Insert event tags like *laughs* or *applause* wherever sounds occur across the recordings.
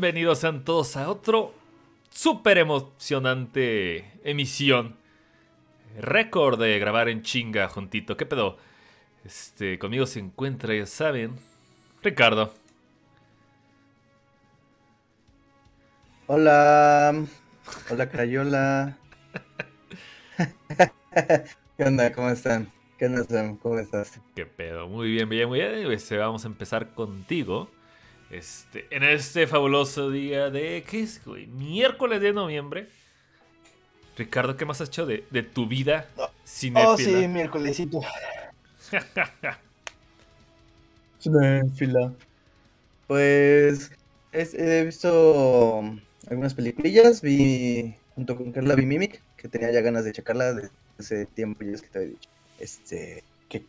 Bienvenidos sean todos a otro súper emocionante emisión. Récord de grabar en chinga juntito. ¿Qué pedo? Este, conmigo se encuentra, ya saben, Ricardo. Hola. Hola, Crayola. *laughs* ¿Qué onda? ¿Cómo están? ¿Qué onda, Sam? ¿Cómo estás? ¿Qué pedo? Muy bien, bien, muy bien. Este, vamos a empezar contigo. Este, en este fabuloso día de. ¿Qué es, güey? Miércoles de noviembre. Ricardo, ¿qué más has hecho de, tu vida cinéfila? Oh, sí, miércolesito. *laughs* cinéfila. Pues. he visto algunas películas. Vi. Junto con Carla vi Mimic, que tenía ya ganas de checarla desde ese tiempo, ya es que te había dicho. Este. Que,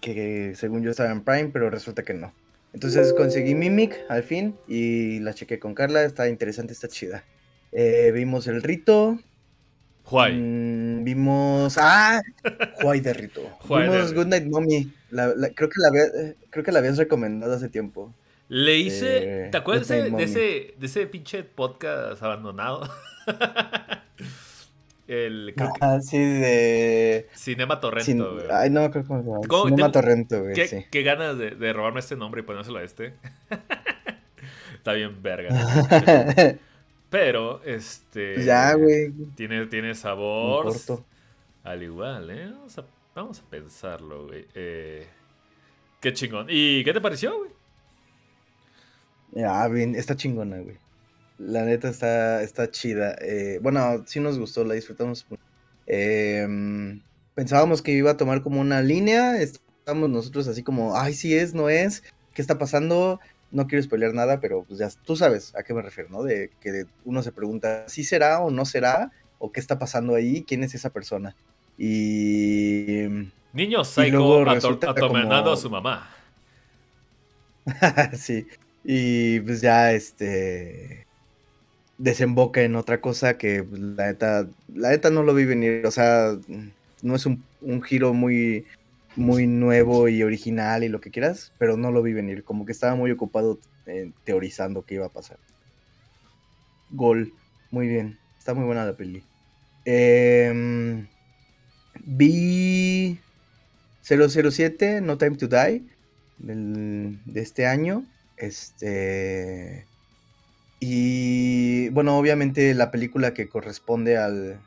que según yo estaba en Prime, pero resulta que no. Entonces conseguí Mimic al fin y la chequé con Carla. Está interesante, está chida. Eh, vimos el rito. Juay. Mm, vimos. ¡Ah! Juay de rito. *laughs* vimos Good Night Mommy. creo, que la, creo que la habías recomendado hace tiempo. Le hice. Eh, ¿Te acuerdas de, ese, de ese pinche podcast abandonado? *laughs* El, ah, sí, de. Cinema Torrento, güey. Ay, no, creo que se Cinema Torrento, güey. ¿Qué, sí. qué ganas de, de, robarme este nombre y ponérselo a este. *laughs* Está bien, verga. *laughs* Pero, este. Ya, güey. Tiene, tiene sabor. Al igual, ¿eh? Vamos a, vamos a pensarlo, güey. Eh, qué chingón. ¿Y qué te pareció, güey? Ah, bien, está chingona, güey. La neta está, está chida. Eh, bueno, sí nos gustó, la disfrutamos. Em, pensábamos que iba a tomar como una línea. Estábamos nosotros así como, ay, sí es, no es. ¿Qué está pasando? No quiero spoilear nada, pero pues ya tú sabes a qué me refiero, ¿no? De que uno se pregunta, ¿sí será o no será? ¿O qué está pasando ahí? ¿Quién es esa persona? Y. Niño psycho atormentando a su mamá. *laughs* sí. Y pues ya, este desemboca en otra cosa que pues, la neta, la neta no lo vi venir, o sea, no es un, giro muy, muy nuevo y original y lo que quieras, pero no lo vi venir, como que estaba muy ocupado eh, teorizando qué iba a pasar. Gol, muy bien, está muy buena la peli. Em, vi 007, No Time to Die, de este año. Este y bueno, obviamente la película que corresponde al...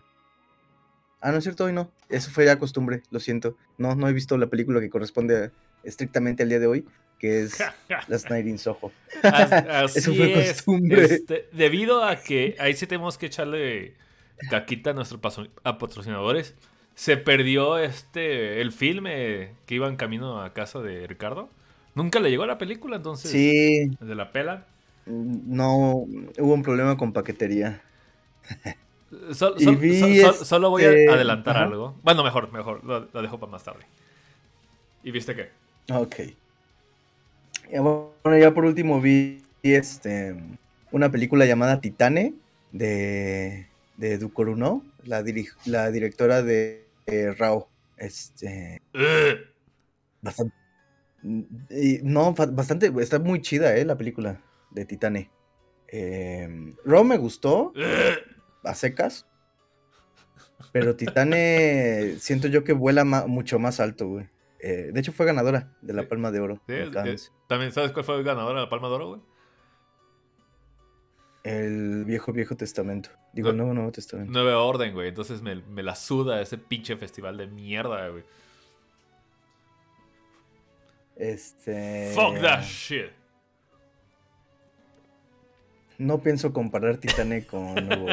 Ah, no es cierto, hoy no. Eso fue ya costumbre, lo siento. No, no he visto la película que corresponde estrictamente al día de hoy, que es *laughs* Last Night in Soho. *laughs* Eso fue costumbre. Este, debido a que ahí sí tenemos que echarle caquita a nuestros patrocinadores. Se perdió este el filme que iba en camino a casa de Ricardo. Nunca le llegó a la película, entonces. Sí. De la pela. No, hubo un problema con paquetería. solo voy a este, adelantar algo. Bueno, mejor, mejor, lo, dejo para más tarde. ¿Y viste qué? Ok. Bueno, ya por último vi este, una película llamada Titane de, de Ducoruno, la, la directora de Rao. Este. bastante. no, bastante. Está muy chida, eh, la película de Titane. Eh, me gustó, a secas. Pero Titane *laughs* siento yo que vuela mucho más alto, güey. Eh, de hecho fue ganadora de la Palma de Oro. ¿También sabes cuál fue ganadora de la Palma de Oro, güey? El viejo, viejo testamento. Digo, nuevo, nuevo testamento. Nueva orden, güey. Entonces me, me, la suda ese pinche festival de mierda, güey. Este. Fuck that shit. No pienso comparar Titane con Nuevo,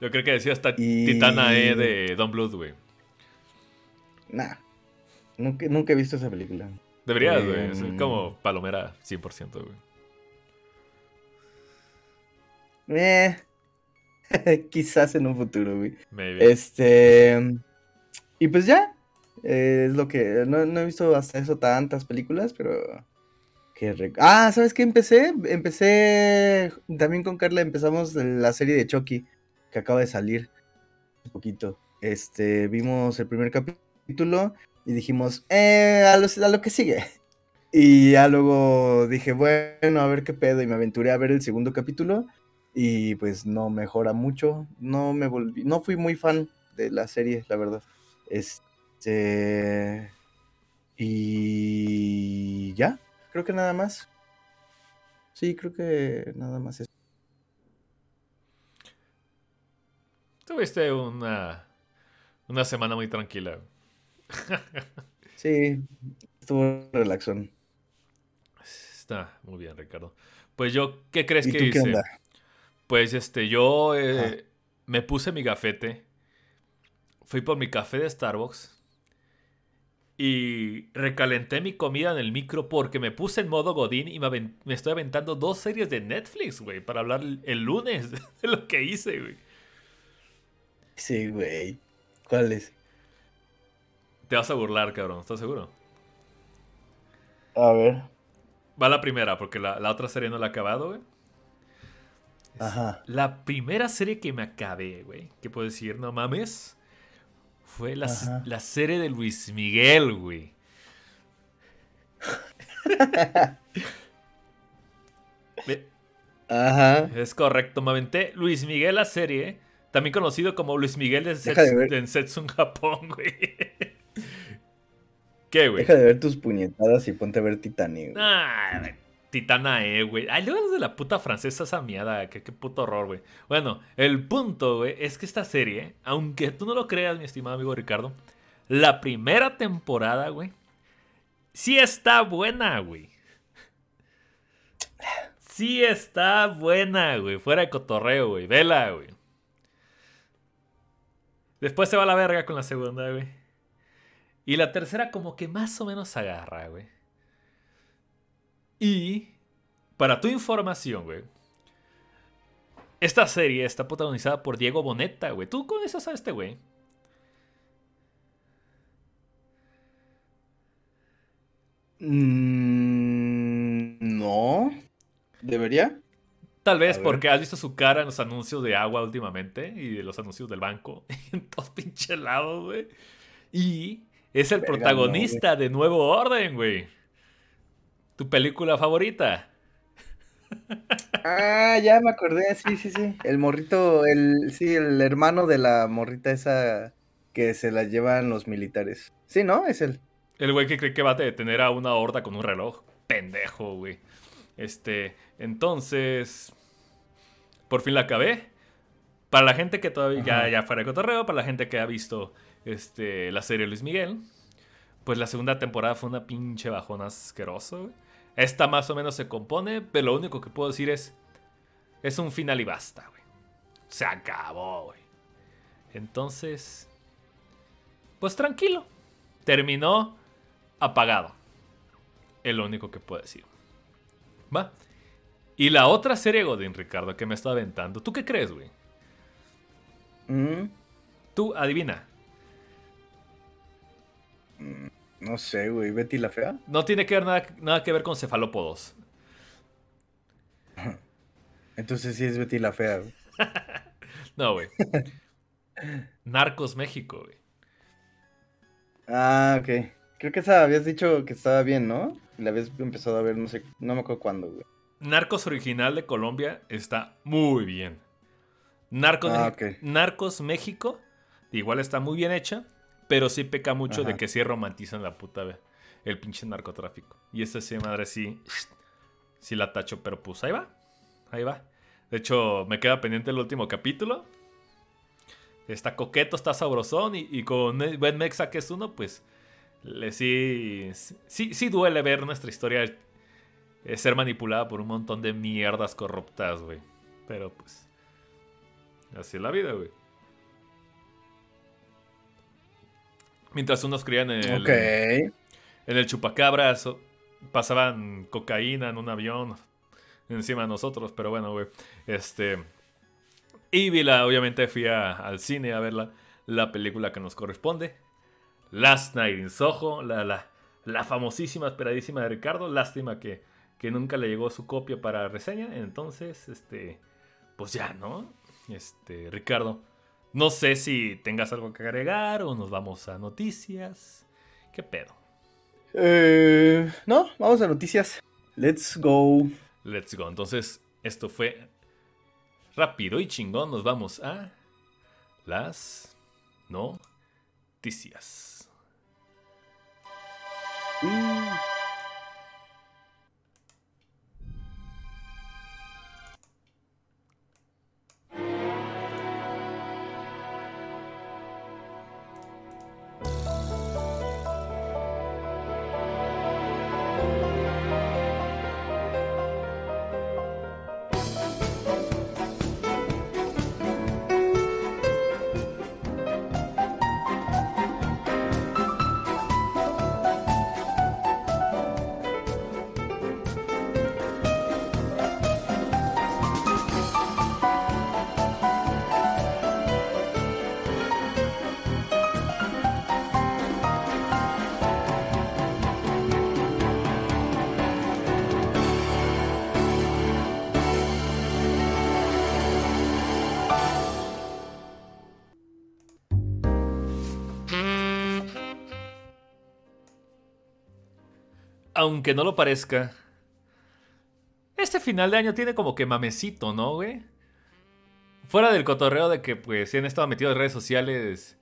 Yo creo que decía hasta Titana E de Don Blood, güey. Nah. Nunca, nunca he visto esa película. Deberías, güey. es em, como Palomera 100%, güey. Eh. *laughs* Quizás en un futuro, güey. Este. Y pues ya. es lo que. No, no he visto hasta eso tantas películas, pero ah, ¿sabes qué empecé? Empecé también con Carla, empezamos la serie de Chucky que acaba de salir un poquito. Este, vimos el primer capítulo y dijimos, eh, a, lo, que sigue. *laughs* Y ya luego dije, bueno, a ver qué pedo. Y me aventuré a ver el segundo capítulo. Y pues no mejora mucho. No me volví, no fui muy fan de la serie, la verdad. Este. Y ya, creo que nada más. Sí, creo que nada más eso. Tuviste una, una semana muy tranquila. *laughs* sí, estuvo relaxón. Está muy bien, Ricardo. Pues yo, ¿qué crees que hice? Pues este, yo eh, me puse mi gafete, fui por mi café de Starbucks y recalenté mi comida en el micro porque me puse en modo Godín y me, estoy aventando dos series de Netflix, güey, para hablar el lunes *laughs* de lo que hice, güey. Sí, güey. ¿Cuáles? Te vas a burlar, cabrón, ¿estás seguro? A ver. Va la primera, porque la, otra serie no la he acabado, güey. Ajá. La primera serie que me acabé, güey, que puedo decir, no mames, fue la, la serie de Luis Miguel, güey. *laughs* Ajá. Es correcto, me aventé Luis Miguel la serie, también conocido como Luis Miguel de, Setsun, Japón, *laughs* güey. Deja de ver tus puñetadas y ponte a ver Titanic. Ah, Titana E, güey. Ay, luego de la puta francesa esa mierda. Qué, qué puto horror, güey. Bueno, el punto, güey, es que esta serie, aunque tú no lo creas, mi estimado amigo Ricardo, la primera temporada, güey, sí está buena, güey. Sí está buena, güey. Fuera de cotorreo, güey. Vela, güey. Después se va a la verga con la segunda, güey. Y la tercera como que más o menos agarra, güey. Y, para tu información, güey. Esta serie está protagonizada por Diego Boneta, güey. ¿Tú conoces a este güey? Mm, no. ¿Debería? Tal vez porque has visto su cara en los anuncios de agua últimamente y de los anuncios del banco. *laughs* en todos pinche lados, güey. Y es el protagonista de Nuevo Orden, güey. Tu película favorita. Ah, ya me acordé, sí, sí, sí. El morrito, el, sí, el hermano de la morrita esa que se la llevan los militares. Sí, ¿no? Es él. El güey que cree que va a detener a una horda con un reloj. Pendejo, güey. Este, entonces, por fin la acabé. Para la gente que todavía ya, ya fuera de cotorreo, para la gente que ha visto este, la serie Luis Miguel. Pues la segunda temporada fue una pinche bajona asqueroso, Esta más o menos se compone, pero lo único que puedo decir es. Es un final y basta, güey. Se acabó, güey. Entonces. Pues tranquilo. Terminó apagado. Es lo único que puedo decir. ¿Va? Y la otra serie Godin, Ricardo, que me está aventando. ¿Tú qué crees, güey? Mm. Tú adivina. Mm, no sé, güey. ¿Betty la fea? No tiene que ver nada, nada que ver con cefalópodos. *laughs* Entonces sí es Betty la fea, güey. *laughs* no, güey. *laughs* Narcos México, güey. Ah, ok. Creo que esa habías dicho que estaba bien, ¿no? La habías empezado a ver, no sé, no me acuerdo cuándo, güey. Narcos original de Colombia está muy bien. Narcos, ah, Narcos México, igual está muy bien hecha. Pero sí peca mucho de que sí romantizan la puta, el pinche narcotráfico. Y esta sí, madre, sí, sí la tacho, pero pues ahí va, ahí va. De hecho, me queda pendiente el último capítulo. Está coqueto, está sabrosón y, con buen Mexa que es uno, pues le sí, sí, sí duele ver nuestra historia eh, ser manipulada por un montón de mierdas corruptas, güey. Pero pues, así es la vida, güey. Mientras unos creían en el, en el chupacabras, pasaban cocaína en un avión encima de nosotros, pero bueno, güey. Este. Y vi la, obviamente fui al cine a ver la, película que nos corresponde. Last Night in Soho, la, la, la famosísima, esperadísima de Ricardo. Lástima que, que nunca le llegó su copia para reseña. Entonces, este. Pues ya, ¿no? Este, Ricardo. No sé si tengas algo que agregar o nos vamos a noticias. ¿Qué pedo? Eh, no, vamos a noticias. Let's go. Let's go. Entonces, esto fue rápido y chingón. Nos vamos a las noticias. Mm. Aunque no lo parezca, este final de año tiene como que mamecito, ¿no, güey? Fuera del cotorreo de que, pues, si han estado metidos en redes sociales,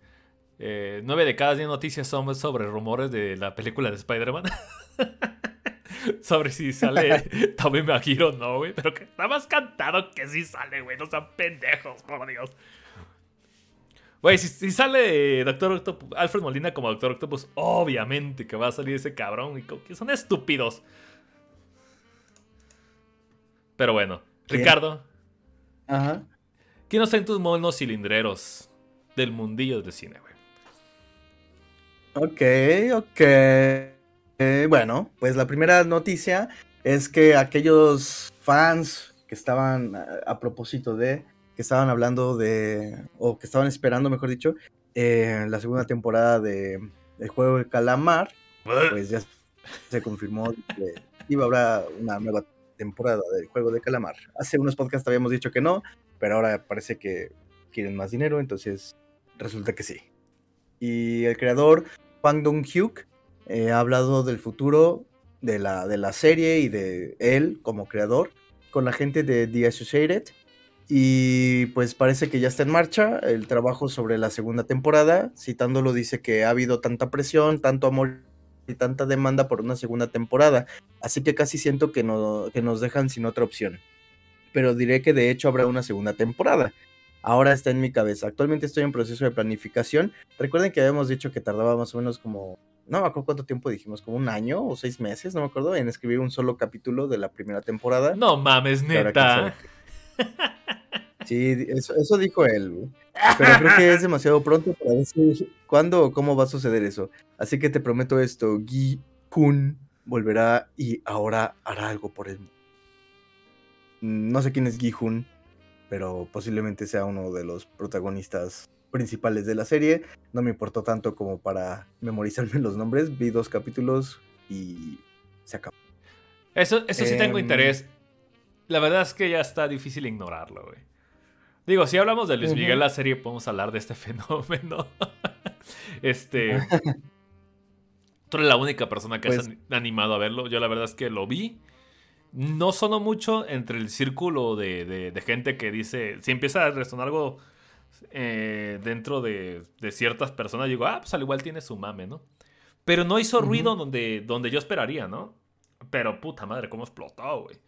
eh, nueve de cada diez noticias son sobre rumores de la película de Spider-Man. *laughs* sobre si sale *laughs* Tommy Maguire no, güey. Pero que está más cantado que si sale, güey. No sean pendejos, por Dios. Güey, si, sale Doctor Octopus, Alfred Molina como Doctor Octopus, obviamente que va a salir ese cabrón. Y que son estúpidos. Pero bueno, Ricardo. Ajá. ¿Quiénes son tus monos cilindreros del mundillo del cine, güey? Ok, ok. bueno, pues la primera noticia es que aquellos fans que estaban a propósito de que estaban hablando de, o que estaban esperando, mejor dicho, eh, la segunda temporada de El Juego del Calamar, pues ya se confirmó que iba a haber una nueva temporada del Juego de Calamar. Hace unos podcasts habíamos dicho que no, pero ahora parece que quieren más dinero, entonces resulta que sí. Y el creador, Pang Dong-hyuk, eh, ha hablado del futuro de la, de la serie y de él como creador con la gente de The Associated y pues parece que ya está en marcha el trabajo sobre la segunda temporada. Citándolo dice que ha habido tanta presión, tanto amor y tanta demanda por una segunda temporada. Así que casi siento que, no, que nos dejan sin otra opción. Pero diré que de hecho habrá una segunda temporada. Ahora está en mi cabeza. Actualmente estoy en proceso de planificación. Recuerden que habíamos dicho que tardaba más o menos como no me acuerdo cuánto tiempo dijimos, como un año o seis meses, no me acuerdo, en escribir un solo capítulo de la primera temporada. No mames, neta. *laughs* Sí, eso, dijo él, Pero creo que es demasiado pronto para decir cuándo o cómo va a suceder eso. Así que te prometo esto, Gi Kun volverá y ahora hará algo por él. No sé quién es Gi Hun, pero posiblemente sea uno de los protagonistas principales de la serie. No me importó tanto como para memorizarme los nombres. Vi dos capítulos y se acabó. Eso, eso sí tengo em, interés. La verdad es que ya está difícil ignorarlo, güey. Digo, si hablamos de Luis Miguel, la serie, podemos hablar de este *laughs* fenómeno. este. *laughs* Tú eres la única persona que has pues animado a verlo. Yo la verdad es que lo vi. No sonó mucho entre el círculo de, gente que dice. Si empieza a resonar algo eh, dentro de, ciertas personas, digo, ah, pues al igual tiene su mame, ¿no? Pero no hizo ruido donde, donde yo esperaría, ¿no? Pero puta madre, cómo explotó, güey.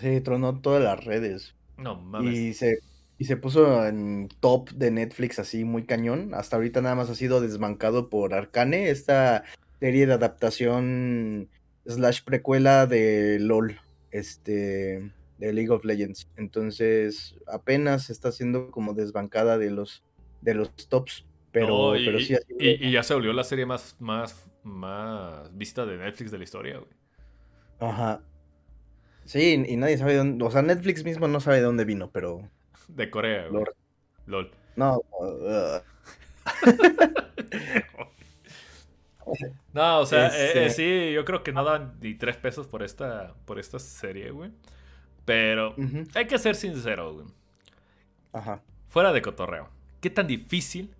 Sí, tronó todas las redes. No mames. Y se, y se puso en top de Netflix así muy cañón. Hasta ahorita nada más ha sido desbancado por Arcane, esta serie de adaptación slash precuela de LOL, este, de League of Legends. Entonces apenas está siendo como desbancada de los, de los tops. Pero, y, pero sí y, ya se volvió la serie más, más, más vista de Netflix de la historia, güey. Ajá. Sí, y nadie sabe de dónde. O sea, Netflix mismo no sabe de dónde vino, pero. De Corea, güey. LOL. No. *laughs* no, o sea, eh, eh, sí, yo creo que no dan ni tres pesos por esta, por esta serie, güey. Pero hay que ser sincero, güey. Ajá. Fuera de cotorreo. ¿Qué tan difícil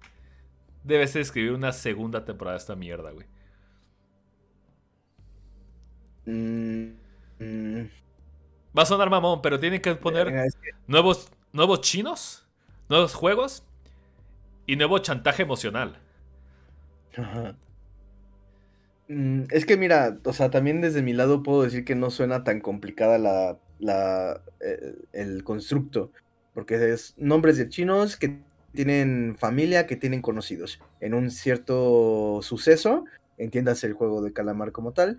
debe ser escribir una segunda temporada de esta mierda, güey? Mm, mm. Va a sonar mamón, pero tienen que poner nuevos, nuevos chinos, nuevos juegos y nuevo chantaje emocional. Mm, es que mira, o sea, también desde mi lado puedo decir que no suena tan complicada la, la eh, el constructo, porque es nombres de chinos que tienen familia, que tienen conocidos. En un cierto suceso, entiendas el juego de calamar como tal,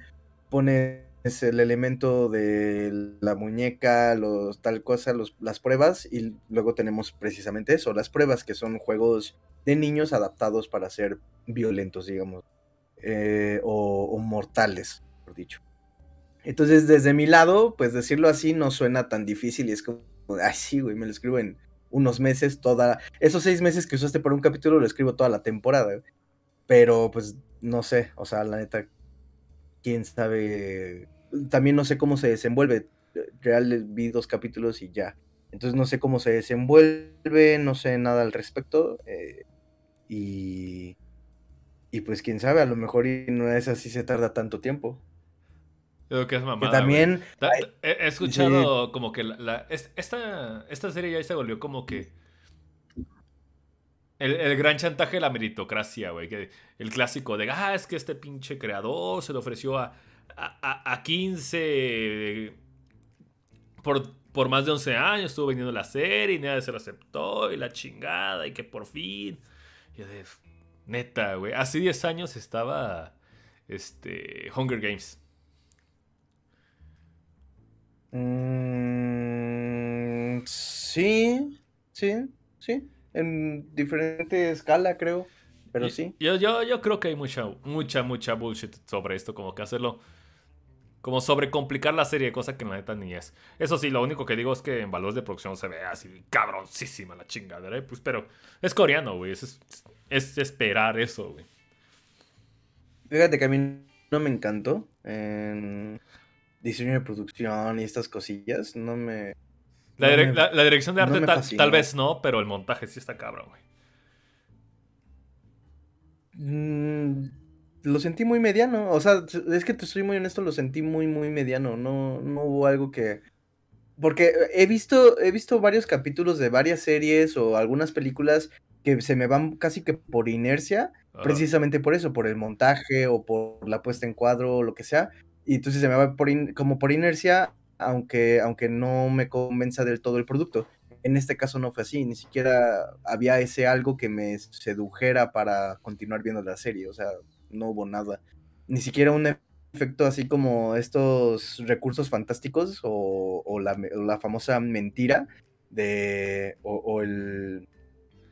pones el elemento de la muñeca, los, tal cosa, los, las pruebas, y luego tenemos precisamente eso, las pruebas, que son juegos de niños adaptados para ser violentos, digamos, eh, o, o mortales, por dicho. Entonces, desde mi lado, pues decirlo así no suena tan difícil y es como, ay, sí, güey, me lo escribo en unos meses, toda. Esos seis meses que usaste para un capítulo lo escribo toda la temporada. Pero pues no sé, o sea, la neta, quién sabe. También no sé cómo se desenvuelve. Real vi dos capítulos y ya. Entonces no sé cómo se desenvuelve, no sé nada al respecto. Eh, y. Y pues quién sabe, a lo mejor y no es así, se tarda tanto tiempo. Creo que es mamada. también. he, escuchado como que la, esta, esta serie ya se volvió como que. El, gran chantaje de la meritocracia, güey. el clásico de, ah, es que este pinche creador se le ofreció a, a, 15 por, por más de 11 años, estuvo vendiendo la serie y nadie se lo aceptó y la chingada y que por fin. Y de, neta, güey. Hace 10 años estaba este, Hunger Games. Mm, sí, sí, sí. En diferente escala, creo. Pero sí. Yo, yo, yo creo que hay mucha, mucha, mucha bullshit sobre esto. Como que hacerlo. Como sobrecomplicar la serie, cosa que en la neta ni es. Eso sí, lo único que digo es que en valores de producción se ve así cabroncísima la chingadera. ¿eh? Pues, pero es coreano, güey. Es, es, esperar eso, güey. Fíjate que a mí no me encantó. En diseño de producción y estas cosillas, no me... La, dirección de arte tal, vez no, pero el montaje sí está cabrón, güey. Mm, lo sentí muy mediano, o sea, es que te soy muy honesto, lo sentí muy, muy mediano, no, no hubo algo que... Porque he visto, he visto varios capítulos de varias series o algunas películas que se me van casi que por inercia, precisamente por eso, por el montaje o por la puesta en cuadro o lo que sea, y entonces se me va por como por inercia, aunque, aunque no me convenza del todo el producto. En este caso no fue así, ni siquiera había ese algo que me sedujera para continuar viendo la serie, o sea, no hubo nada. Ni siquiera un efecto así como estos recursos fantásticos o, la, famosa mentira de, o, el,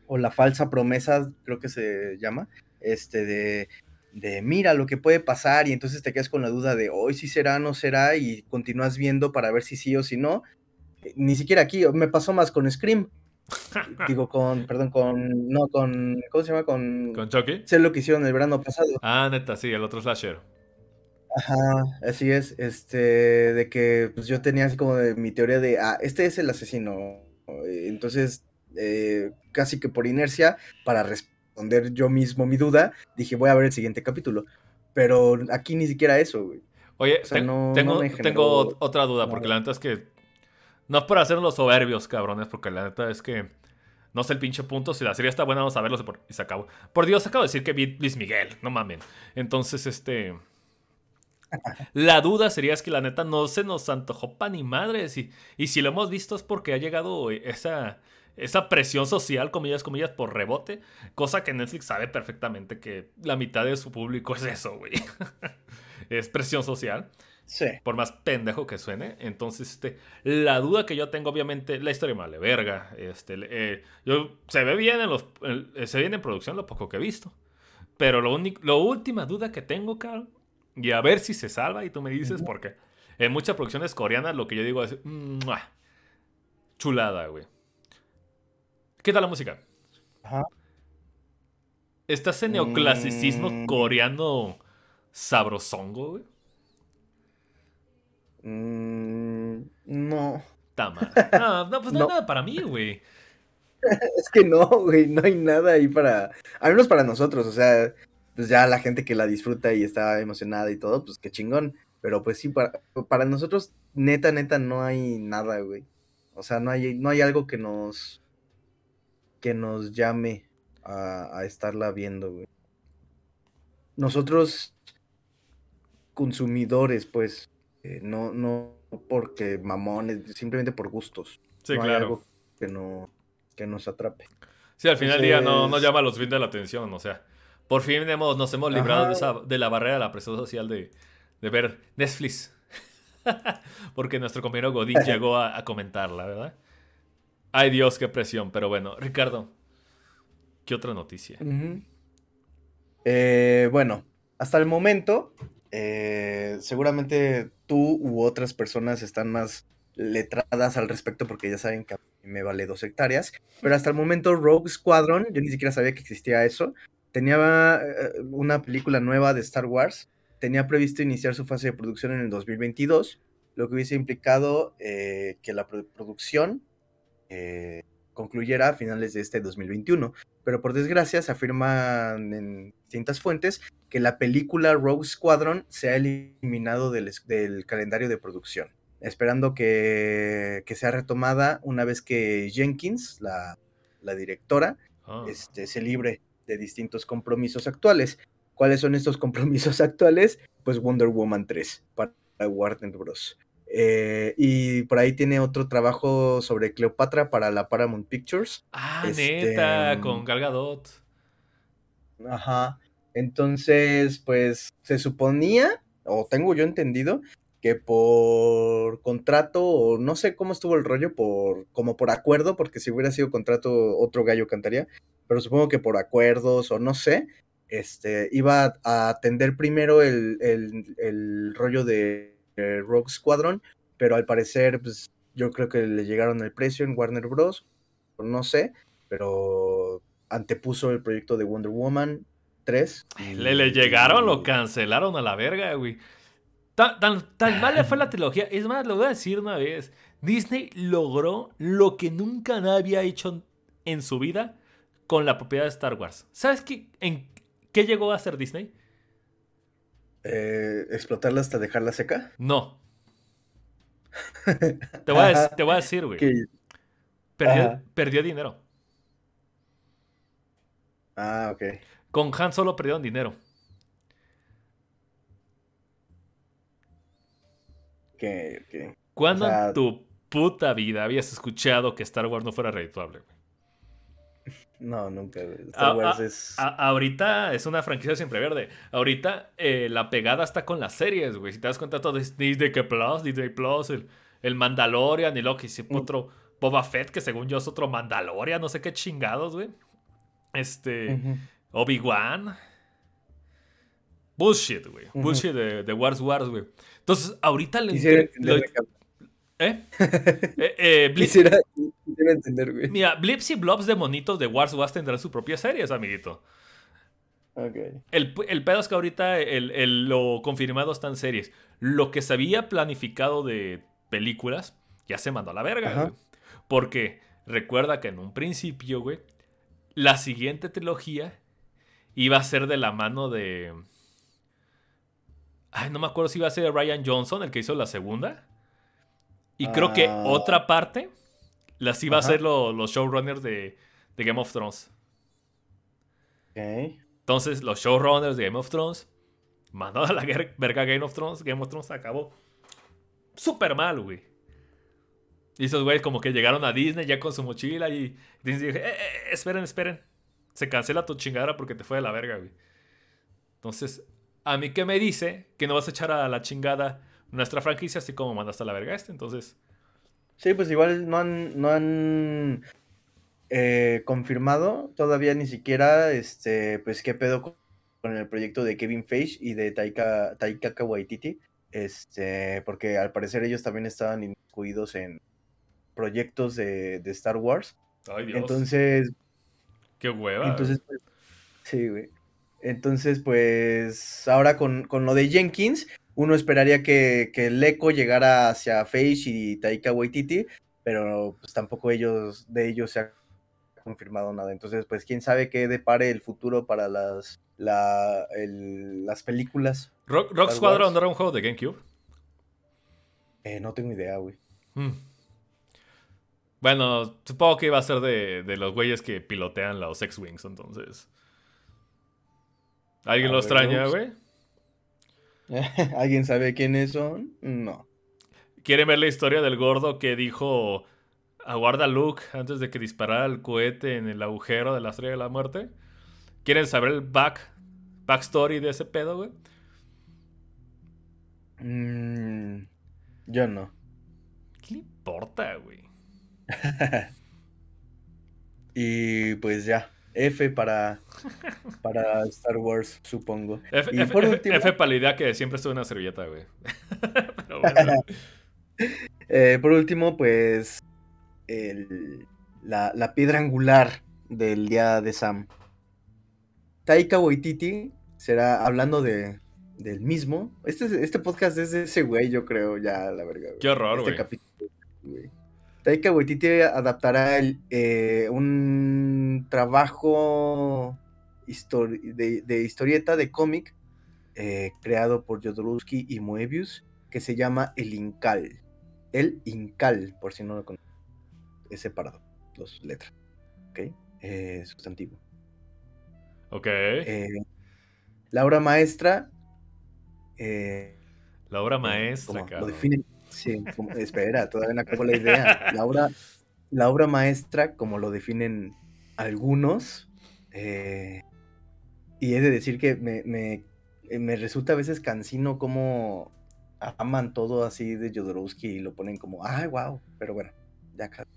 o la falsa promesa, creo que se llama, este de de mira lo que puede pasar y entonces te quedas con la duda de hoy sí será, no será y continúas viendo para ver si sí o si no. Eh, ni siquiera aquí, me pasó más con Scream. Digo, con, perdón, con, no, con, ¿cómo se llama? Con... ¿Con Chucky? Sé lo que hicieron el verano pasado. Ah, neta, sí, el otro slasher. Ajá, así es, este, de que pues yo tenía así como de, mi teoría de, ah, este es el asesino. Entonces, eh, casi que por inercia, para responder yo mismo mi duda, dije, voy a ver el siguiente capítulo. Pero aquí ni siquiera eso, güey. Oye, tengo, otra duda, porque la neta es que. No es para hacernos los soberbios, cabrones, porque la neta es que. No sé el pinche punto. Si la serie está buena, vamos a verlo y se acabó. Por Dios, acabo de decir que vi Luis Miguel. No mamen. Entonces, este. *laughs* La duda sería es que la neta no se nos antojó pa' ni madres. Y, y si lo hemos visto es porque ha llegado esa esa presión social, comillas, comillas, por rebote, cosa que Netflix sabe perfectamente que la mitad de su público es eso, güey. *laughs* es presión social. Sí. Por más pendejo que suene. Entonces, este, la duda que yo tengo, obviamente, la historia me vale verga. Este, eh, yo, se ve bien en los, se ve bien en producción lo poco que he visto. Pero lo, único, lo última duda que tengo, Carl, y a ver si se salva, y tú me dices, porque en muchas producciones coreanas lo que yo digo es, chulada, güey. ¿Qué tal la música? Ajá. ¿Está ese neoclasicismo mm. coreano sabrosongo, güey? Mm, no. Tama. *laughs* No, no, pues no, hay nada para mí, güey. *laughs* es que no, güey, no hay nada ahí para. Al menos para nosotros, o sea, pues ya la gente que la disfruta y está emocionada y todo, pues qué chingón. Pero pues sí, para, para nosotros, neta, neta, no hay nada, güey. O sea, no hay, no hay algo que nos. que nos llame a, a estarla viendo, güey. Nosotros, consumidores, pues, eh, no, no porque mamones, simplemente por gustos. Sí, no claro. Hay algo que, no, que nos atrape. Sí, al final del día no, no llama los fines de la atención, o sea. Por fin hemos, nos hemos librado de, esa, de, la barrera de la presión social de, de ver Netflix. *laughs* Porque nuestro compañero Godín *laughs* llegó a, a, comentarla, ¿verdad? Ay Dios, qué presión. Pero bueno, Ricardo, ¿qué otra noticia? Uh -huh. eh, bueno, hasta el momento, eh, seguramente tú u otras personas están más letradas al respecto porque ya saben que me vale dos hectáreas. Pero hasta el momento, Rogue Squadron, yo ni siquiera sabía que existía eso. Tenía uh, una película nueva de Star Wars. Tenía previsto iniciar su fase de producción en el 2022, lo que hubiese implicado eh, que la producción eh, concluyera a finales de este 2021. Pero por desgracia se afirman en distintas fuentes que la película Rogue Squadron se ha eliminado del, del calendario de producción, esperando que, que, sea retomada una vez que Jenkins, la, la directora, oh. este, se libre de distintos compromisos actuales. ¿Cuáles son estos compromisos *laughs* actuales? Pues Wonder Woman 3 para Warner Bros. Eh, y por ahí tiene otro trabajo sobre Cleopatra para la Paramount Pictures. Ah, este, neta, con Gal Gadot. Ajá. Entonces, pues se suponía, o tengo yo entendido, que por contrato, o no sé cómo estuvo el rollo, por, como por acuerdo, porque si hubiera sido contrato, otro gallo cantaría, pero supongo que por acuerdos, o no sé, este, iba a atender primero el, el, el rollo de Rogue Squadron, pero al parecer, pues yo creo que le llegaron el precio en Warner Bros. No sé, pero antepuso el proyecto de Wonder Woman 3. Y... Le, le llegaron, lo cancelaron a la verga, güey. Tan, tan, tan mal le fue la trilogía. Es más, lo voy a decir una vez. Disney logró lo que nunca había hecho en su vida con la propiedad de Star Wars. ¿Sabes qué, en qué llegó a hacer Disney? Eh, ¿Explotarla hasta dejarla seca? No. te, voy a, *laughs* te voy a decir, güey. Perdió, perdió, dinero. Ah, ok. Con Han solo perdieron dinero. Ok, ok. ¿Cuándo o sea... en tu puta vida habías escuchado que Star Wars no fuera redituable, güey? No, nunca. Star Wars a, es. A, ahorita es una franquicia siempre verde. Ahorita eh, la pegada está con las series, güey. Si te das cuenta, todo es Disney Plus, Disney Plus, el, el Mandalorian y lo que mm. otro Boba Fett, que según yo es otro Mandalorian, no sé qué chingados, güey. Este. Uh -huh. Obi-Wan. Bullshit, güey. Uh -huh. Bullshit de, de, Wars Wars, güey. Entonces, ahorita le. *laughs* ¿Eh? eh, eh quisiera, quisiera, entender, güey. Mira, Blips y Blobs de monitos de Wars Wars tendrán sus propias series, amiguito. Okay. El, el pedo es que ahorita el, el, lo confirmado están series. Lo que se había planificado de películas ya se mandó a la verga, güey. Porque recuerda que en un principio, güey, la siguiente trilogía iba a ser de la mano de. Ay, no me acuerdo si iba a ser Ryan Johnson, el que hizo la segunda. Y creo Ah. que otra parte las iba Ajá. a hacer lo, los showrunners de, de, Game of Thrones. Entonces, los showrunners de Game of Thrones mandaron a la verga Game of Thrones. Game of Thrones acabó súper mal, güey. Y esos güeyes como que llegaron a Disney ya con su mochila y Disney dijo, eh, eh, esperen, esperen. Se cancela tu chingadera porque te fue de la verga, güey. Entonces, a mí que me dice que no vas a echar a la chingada nuestra franquicia así como mandaste a la verga este, entonces... Sí, pues igual no han, no han eh, confirmado todavía ni siquiera, este, pues qué pedo con, el proyecto de Kevin Feige y de Taika, Taika Waititi, este, porque al parecer ellos también estaban incluidos en proyectos de, de Star Wars. Ay, Dios. Entonces... Qué hueva. Entonces, pues, sí, güey. Entonces, pues, ahora con, con lo de Jenkins, uno esperaría que, que el eco llegara hacia Feige y Taika Waititi, pero pues tampoco ellos, de ellos se ha confirmado nada. Entonces, pues quién sabe qué depare el futuro para las, la, el, las películas. Rock, Rock Squadron era un juego de GameCube. Eh, no tengo idea, güey. Mm. Bueno, supongo que iba a ser de, de los güeyes que pilotean los X-Wings, entonces. ¿Alguien lo extraña, güey? *laughs* ¿Alguien sabe quiénes son? No. ¿Quieren ver la historia del gordo que dijo aguarda Luke antes de que disparara el cohete en el agujero de la estrella de la muerte? ¿Quieren saber el back, backstory de ese pedo, güey? Mm, yo no. ¿Qué le importa, güey? *laughs* y pues ya. F para, para Star Wars, supongo. F, y por último, F para la idea que siempre estuve una servilleta, güey. *laughs* *laughs* Eh, por último, pues la, la, piedra angular del día de Sam. Taika Waititi será hablando de, del mismo. Este, este podcast es de ese güey, yo creo, ya, la verga. Qué horror, este güey. Taika Waititi adaptará el, eh, un trabajo de, historieta de cómic eh, creado por Jodorowsky y Moebius que se llama El Incal. El Incal, por si no lo conocen. Es separado, dos letras. ¿Ok? Eh, sustantivo. Ok. la obra maestra. la obra maestra, Lo definen, Sí, espera, todavía no acabo la idea. La obra, la obra maestra, como lo definen algunos, eh, y he de decir que me, resulta a veces cansino cómo aman todo así de Jodorowsky y lo ponen como, ay, wow, pero bueno, ya acá.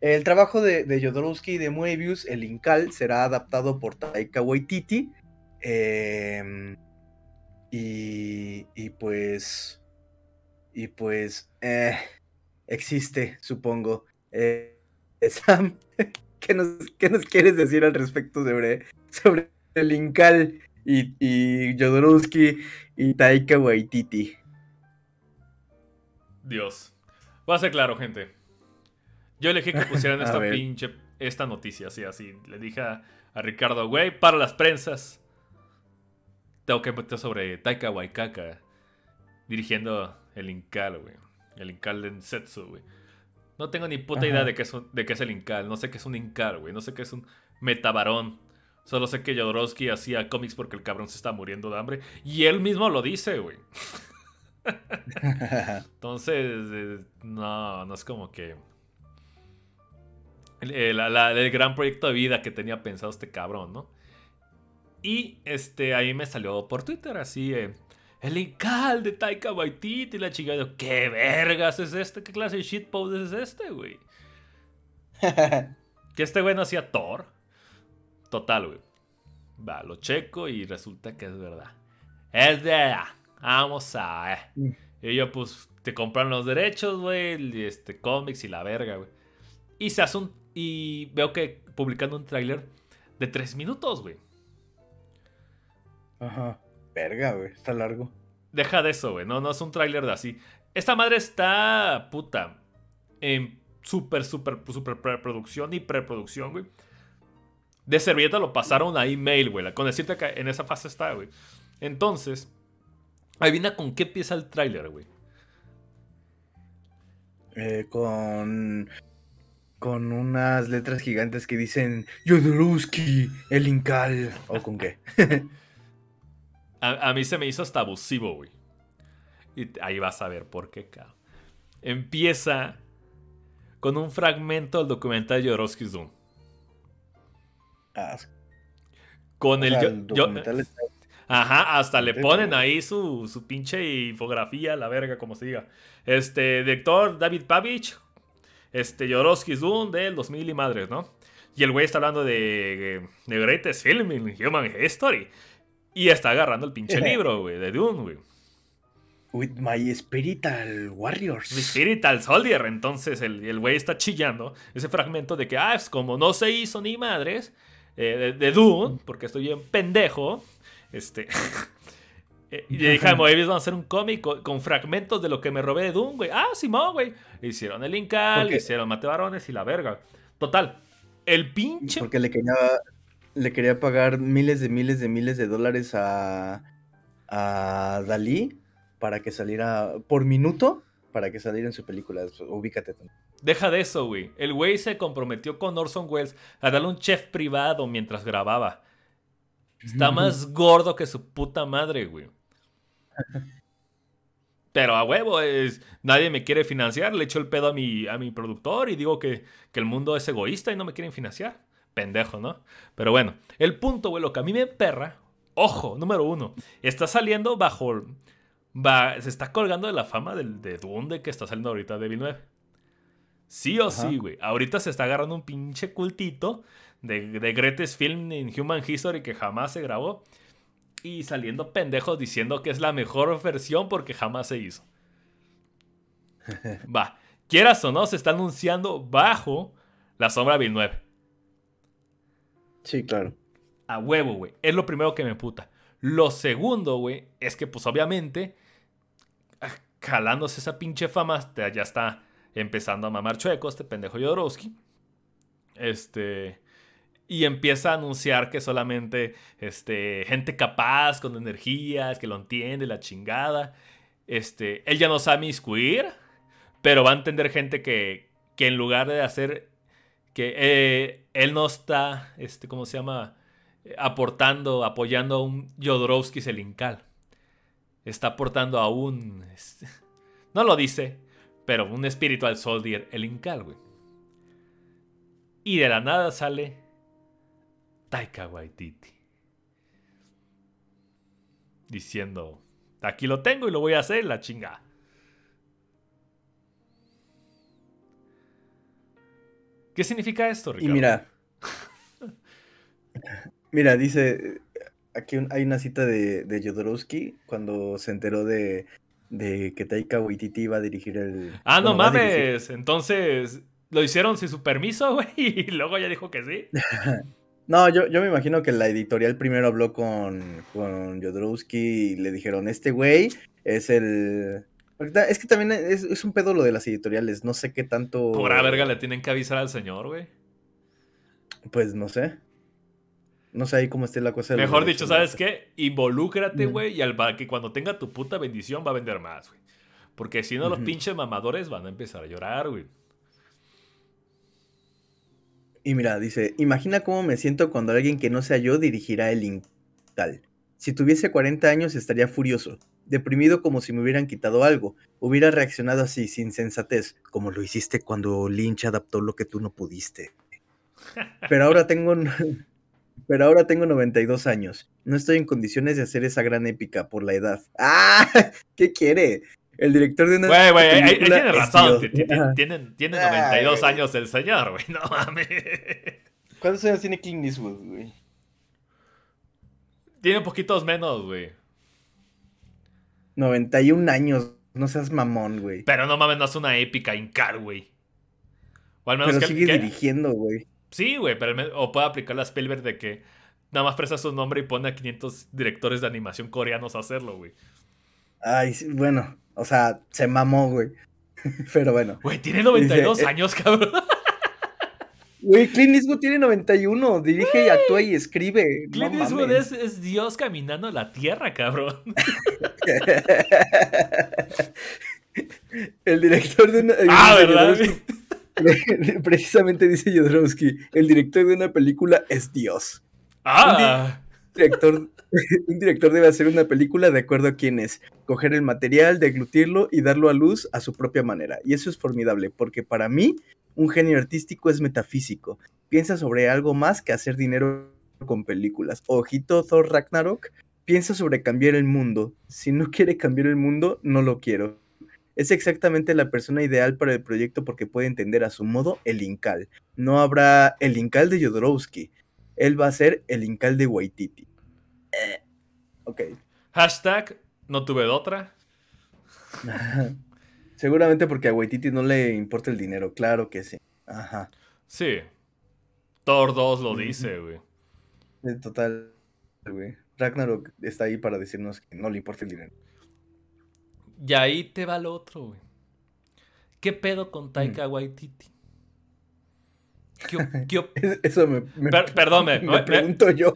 El trabajo de, de Jodorowsky y de Moebius, el Incal, será adaptado por Taika Waititi. Em, y, y pues y pues eh, existe, supongo. Eh, *laughs* Sam, ¿qué nos, nos, quieres decir al respecto sobre, sobre el Incal y, y Jodorowsky y Taika Waititi? Dios. Voy a ser claro, gente. Yo elegí que *laughs* pusieran esta pinche, esta noticia, así, así. Le dije a, Ricardo, güey, para las prensas. Tengo que meter sobre Taika Waikaka dirigiendo el Incal, güey. El Incal de Setsu, güey. No tengo ni puta idea de qué, es de qué es el Incal. No sé qué es un Incal, güey. No sé qué es un metabarón. Solo sé que Jodorowsky hacía cómics porque el cabrón se está muriendo de hambre. Y él mismo lo dice, güey. *laughs* Entonces, eh, no, no es como que... El, el, gran proyecto de vida que tenía pensado este cabrón, ¿no? Y este, ahí me salió por Twitter así, eh, el Incal de Taika Waititi y la chica. ¿Qué vergas es este? ¿Qué clase de shitpost es este, güey? *laughs* que este güey no hacía Thor. Total, güey. Va, lo checo y resulta que es verdad. Es de Vamos a. Eh. Mm. Y yo, pues, te compran los derechos, güey. Este, cómics y la verga, güey. Y se hace un. Y veo que publicando un tráiler de tres minutos, güey. Ajá. Verga, güey, está largo. Deja de eso, güey. No, no es un tráiler de así. Esta madre está puta. En súper, súper, súper preproducción y preproducción, güey. De servilleta lo pasaron a email, güey. Con decirte que en esa fase está, güey. Entonces, adivina con qué empieza el tráiler, güey. Eh, con con unas letras gigantes que dicen Yodorowsky, el Incal. ¿O con qué? *laughs* A, mí se me hizo hasta abusivo, güey. Y ahí vas a ver por qué, cabrón. Empieza con un fragmento del documental de Jodorowsky's Doom. Ah, con el, Ajá, hasta le ponen ahí su, su, pinche infografía, la verga, como se diga. Este, director David Pavich, este, Jodorowsky's Doom del 2000 y madres, ¿no? Y el güey está hablando de, de Greatest Film in Human History. Y está agarrando el pinche *laughs* libro, güey, de Dune, güey. With my spiritual warriors. Mi spiritual soldier. Entonces el güey está chillando ese fragmento de que, ah, es como no se hizo ni madres eh, de, Dune, porque estoy bien pendejo. Este. *laughs* Eh, y le dije a Moebius, vamos a hacer un cómic con, fragmentos de lo que me robé de Dune, güey. Ah, Simón, güey. Hicieron el Incal, hicieron Mate Barones y la verga. Total. El pinche. Porque le quería, le quería pagar miles de miles de miles de dólares a, a Dalí para que saliera por minuto para que saliera en su película. Ubícate. Deja de eso, güey. El güey se comprometió con Orson Welles a darle un chef privado mientras grababa. Está más gordo que su puta madre, güey. Pero a huevo, es, nadie me quiere financiar. Le echo el pedo a mi, a mi productor y digo que, que el mundo es egoísta y no me quieren financiar. Pendejo, ¿no? Pero bueno, el punto, güey, lo que a mí me perra, ojo, número uno, está saliendo bajo. Va, se está colgando de la fama del, de dónde que está saliendo ahorita de 9. Sí o sí, güey. Ahorita se está agarrando un pinche cultito de, de Greatest Film in Human History que jamás se grabó y saliendo pendejos diciendo que es la mejor versión porque jamás se hizo. *laughs* Va, quieras o no, se está anunciando bajo la sombra Villeneuve. Sí, claro. A huevo, güey. Es lo primero que me puta. Lo segundo, güey, es que pues obviamente, ah, jalándose esa pinche fama, ya está empezando a mamar chueco este pendejo Jodorowsky. Este y empieza a anunciar que solamente este, gente capaz, con energías, que lo entiende, la chingada. Este, él ya no sabe miscuir, pero va a entender gente que, que en lugar de hacer que eh, él no está, este, ¿cómo se llama? Aportando, apoyando a un Jodorowsky Selincal. Está aportando a un. Este, *laughs* no lo dice, pero un Spiritual Soldier, el Incal, güey. Y de la nada sale Taika Waititi. Diciendo, aquí lo tengo y lo voy a hacer, la chinga. ¿Qué significa esto, Ricardo? Y mira, *laughs* mira, dice, aquí hay una cita de, de Jodorowsky cuando se enteró de, de que Taika Waititi iba a dirigir el... Ah, no mames, entonces lo hicieron sin su permiso, *laughs* güey, y luego ya dijo que sí. *laughs* No, yo, yo me imagino que la editorial primero habló con, con Jodorowsky y le dijeron, este güey es el... Es que también es, un pedo lo de las editoriales, no sé qué tanto... Por a verga le tienen que avisar al señor, güey. Pues no sé. No sé ahí cómo esté la cosa. Mejor dicho, ¿sabes qué? Involúcrate, güey, y al que cuando tenga tu puta bendición va a vender más, güey. Porque si no, los pinches mamadores van a empezar a llorar, güey. Y mira, dice, imagina cómo me siento cuando alguien que no sea yo dirigirá el Incal. Si tuviese 40 años estaría furioso, deprimido como si me hubieran quitado algo. Hubiera reaccionado así, sin sensatez, como lo hiciste cuando Lynch adaptó lo que tú no pudiste. Pero ahora tengo... *laughs* Pero ahora tengo 92 años. No estoy en condiciones de hacer esa gran épica por la edad. *laughs* ¡Ah! ¿Qué quiere? El director de una. Güey, güey, ahí tiene razón. Tiene, tiene 92 años el señor, güey. No mames. ¿Cuántos años tiene King Eastwood, güey? Tiene poquitos menos, güey. 91 años. No seas mamón, güey. Pero no mames, no es una épica Incar, güey. O al menos pero sigue dirigiendo, güey. Sí, güey, pero o puede aplicar la Spielberg de que nada más presta su nombre y pone a 500 directores de animación coreanos a hacerlo, güey. Ay, bueno, o sea, se mamó, güey. *laughs* Pero bueno. Güey, tiene 92 eh, años, cabrón. Güey, Clint Eastwood tiene 91, dirige y actúa y escribe. Clint Eastwood es, Dios caminando en la tierra, cabrón. *laughs* el director de una... Ah, ¿verdad? *laughs* Precisamente dice Jodorowsky, el director de una película es Dios. Ah director, *laughs* un director debe hacer una película de acuerdo a quién es, coger el material, deglutirlo y darlo a luz a su propia manera. Y eso es formidable, porque para mí un genio artístico es metafísico. Piensa sobre algo más que hacer dinero con películas. Ojito Thor Ragnarok, piensa sobre cambiar el mundo. Si no quiere cambiar el mundo, no lo quiero. Es exactamente la persona ideal para el proyecto porque puede entender a su modo el Incal. No habrá el Incal de Jodorowsky, él va a ser el Incal de Waititi. Eh, ok. Hashtag, no tuve de otra. *laughs* Seguramente porque a Waititi no le importa el dinero, claro que sí. Ajá. Sí. Thor 2 lo dice, güey. Total, güey. Ragnarok está ahí para decirnos que no le importa el dinero. Y ahí te va lo otro, güey. ¿Qué pedo con Taika mm. Waititi? *laughs* Eso me, perdón, *laughs* me, pregunto yo.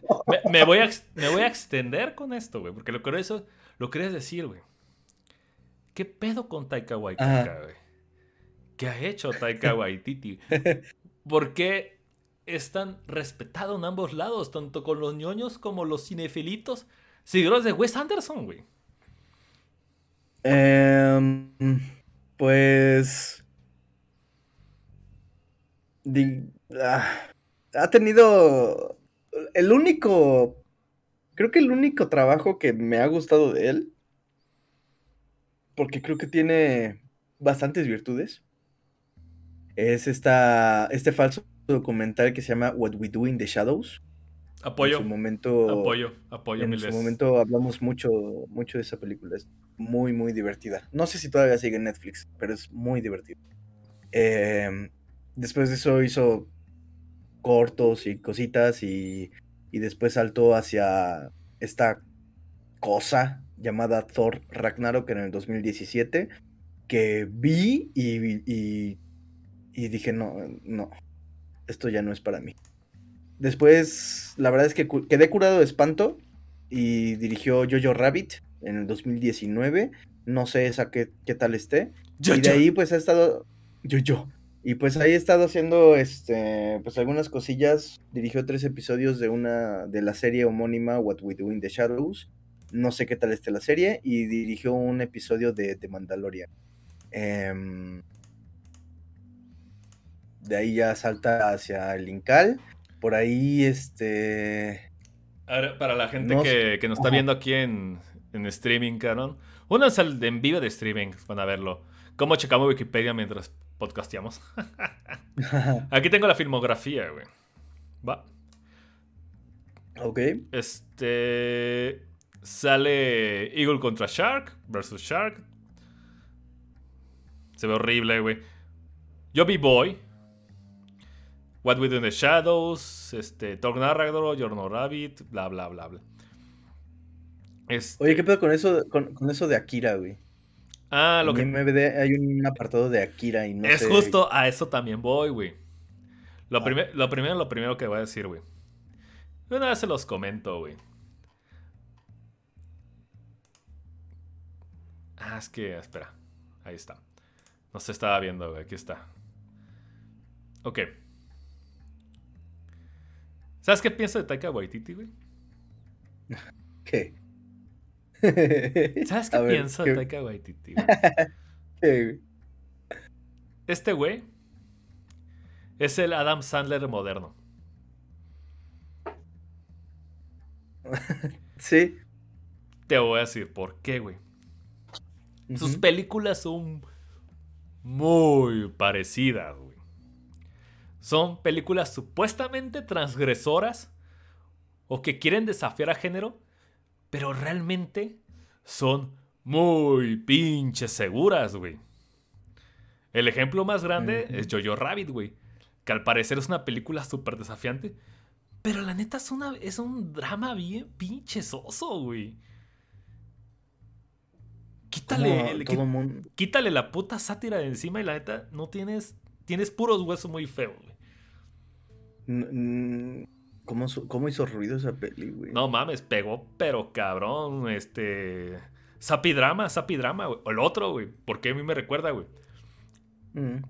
Me, voy a, *laughs* me voy a extender con esto, güey, porque lo que, eso, lo querías decir, güey. ¿Qué pedo con Taika Waititi, güey? ¿Qué ha hecho Taika *laughs* Waititi? ¿Por qué es tan respetado en ambos lados, tanto con los ñoños como los cinefilitos? Seguidores de Wes Anderson, güey. Em, pues. Ah, ha tenido. El único. Creo que el único trabajo que me ha gustado de él. Porque creo que tiene bastantes virtudes. Es esta, este falso documental que se llama What We Do in the Shadows. Apoyo. En su momento. Apoyo, apoyo. En su momento hablamos mucho, mucho de esa película. Es muy, muy divertida. No sé si todavía sigue en Netflix, pero es muy divertida. Em, después de eso hizo cortos y cositas y, y después saltó hacia esta cosa llamada Thor Ragnarok en el 2017 que vi y, y, y dije, no, no, esto ya no es para mí. Después, la verdad es que quedé curado de espanto y dirigió Jojo Rabbit en el 2019. No sé esa qué, qué tal esté. y de ahí pues ha estado Jojo. Y pues ahí he estado haciendo este pues algunas cosillas. Dirigió tres episodios de una de la serie homónima What We Do in the Shadows. No sé qué tal esté la serie. Y dirigió un episodio de, de Mandalorian. Em, de ahí ya salta hacia el Incal por ahí, este. para la gente que, nos está viendo aquí en, streaming, Caron. Únanse al en vivo de streaming, van a verlo. ¿Cómo checamos Wikipedia mientras podcasteamos? *laughs* aquí tengo la filmografía, güey. Va. Ok. Este. Sale Eagle contra Shark versus Shark. Se ve horrible, güey. Yo vi Boy. What We Do in the Shadows, este, Thor Ragnarok, Jorno Rabbit, bla, bla, bla, bla. Este... Oye, ¿qué pedo con eso, con, eso de Akira, güey? Ah, lo que... En MVD hay un apartado de Akira y no Es justo a eso también voy, güey. Lo, ah. lo primero, lo primero que voy a decir, güey. Una vez se los comento, güey. Ah, es que, espera. Ahí está. No se estaba viendo, güey. Aquí está. Ok. ¿Sabes qué pienso de Taika Waititi, güey? *laughs* ¿Qué? *laughs* ¿Sabes qué pienso de Taika Waititi, güey? *laughs* ¿Qué, güey? Este güey es el Adam Sandler moderno. sí. Te voy a decir por qué, güey. Sus películas son muy parecidas, güey. Son películas supuestamente transgresoras o que quieren desafiar a género, pero realmente son muy pinches seguras, güey. El ejemplo más grande es Jojo Rabbit, güey. Que al parecer es una película súper desafiante. Pero la neta es, una, es un drama bien pinche soso, güey. Quítale, quítale la puta sátira de encima y la neta no tienes, tienes puros huesos muy feos, güey. ¿Cómo, ¿Cómo, hizo ruido esa peli, güey? No mames, pegó, pero cabrón, este... Sapidrama, Sapidrama, güey. O el otro, güey. ¿Por qué a mí me recuerda, güey? Mm.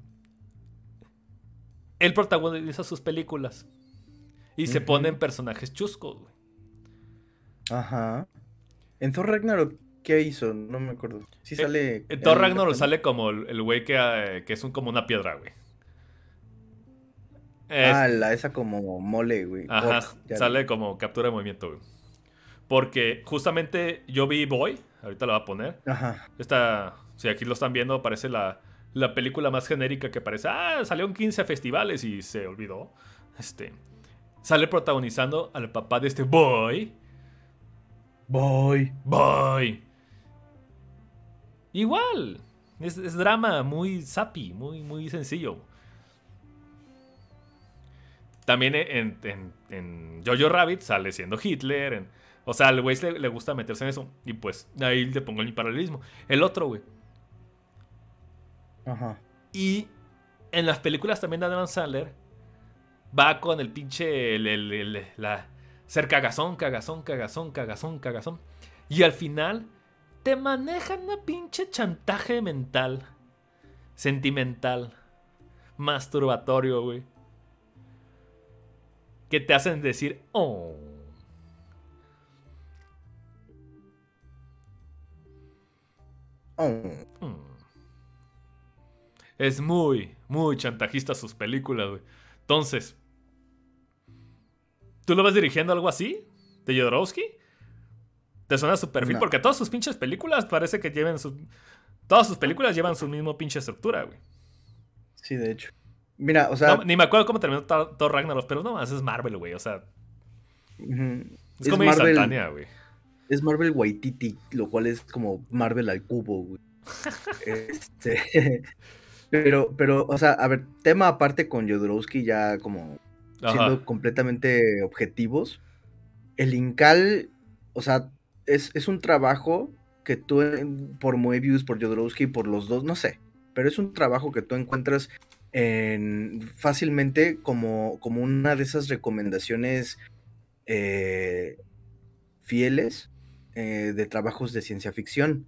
Él protagoniza sus películas. Y se ponen personajes chuscos, güey. Ajá. En Thor Ragnarok, ¿qué hizo? No me acuerdo. Sí eh, sale... En, Thor Ragnarok sale como el güey que, eh, que es un, como una piedra, güey. Ah, la esa como mole, güey. Ajá, sale como captura de movimiento, güey. Porque justamente yo vi Boy, ahorita la voy a poner. Ajá. Esta, si aquí lo están viendo, parece la, la película más genérica que parece. Ah, salió en 15 festivales y se olvidó. Este. Sale protagonizando al papá de este Boy. Boy. Boy. Igual. Es, es drama muy sappy, muy, muy sencillo. También en, en, Jojo Rabbit sale siendo Hitler. o sea, al güey le, gusta meterse en eso. Y pues ahí le pongo el paralelismo. El otro, güey. Ajá. Y en las películas también de Adam Sandler va con el pinche. la, ser cagazón, cagazón, cagazón, cagazón, cagazón. Y al final te manejan una pinche chantaje mental, sentimental, masturbatorio, güey. Que te hacen decir, oh. Oh. Mm. Es muy, muy chantajista sus películas, güey. Entonces, ¿tú lo vas dirigiendo algo así? ¿De Jodorowsky? ¿Te suena su perfil? No. Porque todas sus pinches películas parece que lleven su... Todas sus películas llevan su mismo pinche estructura, güey. Sí, de hecho. Mira, o sea. No, ni me acuerdo cómo terminó Thor Ragnarok, pero no más, es Marvel, güey. O sea, es, como instantánea, güey. es Marvel Waititi, lo cual es como Marvel al cubo, güey. *laughs* Este, *laughs* pero, pero, o sea, a ver, tema aparte con Jodorowsky ya como siendo completamente objetivos. El Incal, o sea, es, es un trabajo que tú, por Moebius, por Jodorowsky, por los dos, no sé, pero es un trabajo que tú encuentras en, fácilmente como, como una de esas recomendaciones eh, fieles eh, de trabajos de ciencia ficción.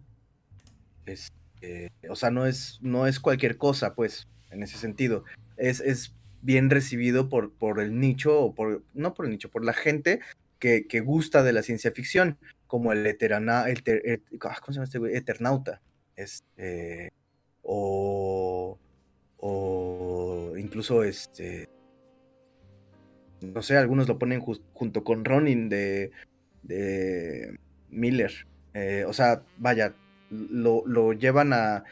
Es, eh, o sea, no es, no es cualquier cosa, pues, en ese sentido. Es, es bien recibido por, por el nicho, o por, no por el nicho, por la gente que, gusta de la ciencia ficción, como el. Eternauta. Este, o, o incluso este, no sé, algunos lo ponen junto con Ronin de, de Miller. Eh, o sea, vaya, lo, lo llevan a,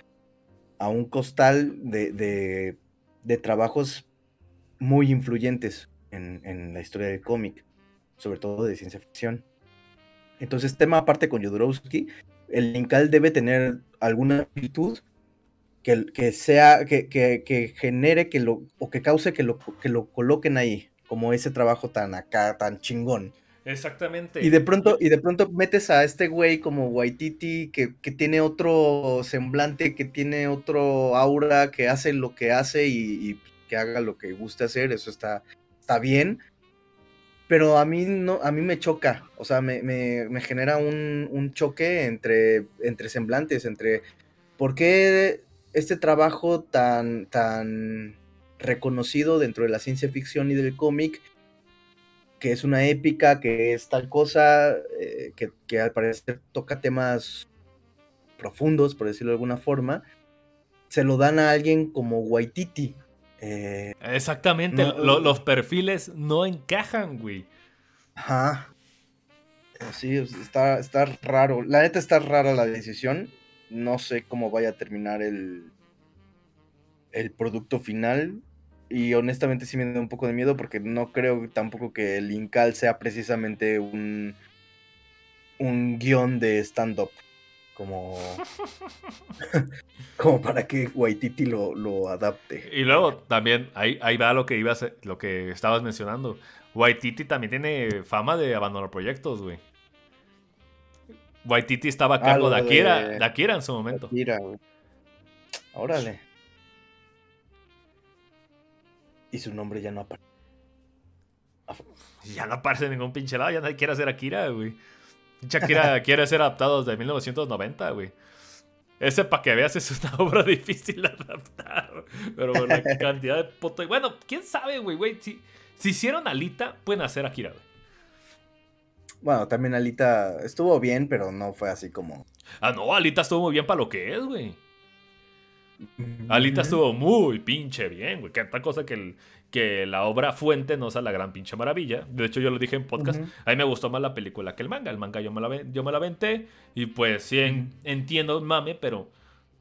a un costal de, de, de trabajos muy influyentes en, en la historia del cómic, sobre todo de ciencia ficción. Entonces, tema aparte con Jodorowsky, el Incal debe tener alguna virtud que, que sea, que, que, que genere que lo, o que cause que lo, que lo coloquen ahí, como ese trabajo tan acá, tan chingón. Exactamente. Y de pronto, y de pronto metes a este güey como Waititi, que, que tiene otro semblante, que tiene otro aura, que hace lo que hace y, y que haga lo que guste hacer, eso está, está bien. Pero a mí no, a mí me choca, o sea, me, me- me genera un, un choque entre, entre semblantes, entre por qué este trabajo tan, tan reconocido dentro de la ciencia ficción y del cómic que es una épica, que es tal cosa, eh, que, que al parecer toca temas profundos, por decirlo de alguna forma, se lo dan a alguien como Waititi. Eh, Exactamente. No, lo- eh. los perfiles no encajan, güey. ajá. Sí, está, está raro. La neta está rara la decisión. No sé cómo vaya a terminar el, el producto final. Y honestamente sí me da un poco de miedo porque no creo tampoco que el Incal sea precisamente un, un guion de stand-up. Como, *laughs* como para que Waititi lo, lo adapte. Y luego también, ahí, ahí va lo que ibas, lo que estabas mencionando. Waititi también tiene fama de abandonar proyectos, güey. Waititi estaba a Ah, cargo lo de de- Akira, de Akira en su momento. Mira, güey. Órale. Y su nombre ya no aparece. Ya no aparece en ningún pinche lado, ya nadie quiere hacer Akira, güey. Pinche Akira *laughs* quiere ser adaptado desde 1990, güey. Ese para que veas es una *laughs* obra difícil de adaptar. Pero por la *laughs* cantidad de puto. Bueno, quién sabe, güey, güey. Si, si hicieron Alita, pueden hacer Akira, güey. Bueno, también Alita estuvo bien, pero no fue así como. Ah, no, Alita estuvo muy bien para lo que es, güey. Alita estuvo muy pinche bien, güey. Que otra cosa que, el- que la obra fuente no sea la gran pinche maravilla. De hecho, yo lo dije en podcast. A mí me gustó más la película que el manga. El manga yo me la, yo me la aventé. Y pues sí, en- entiendo mame, pero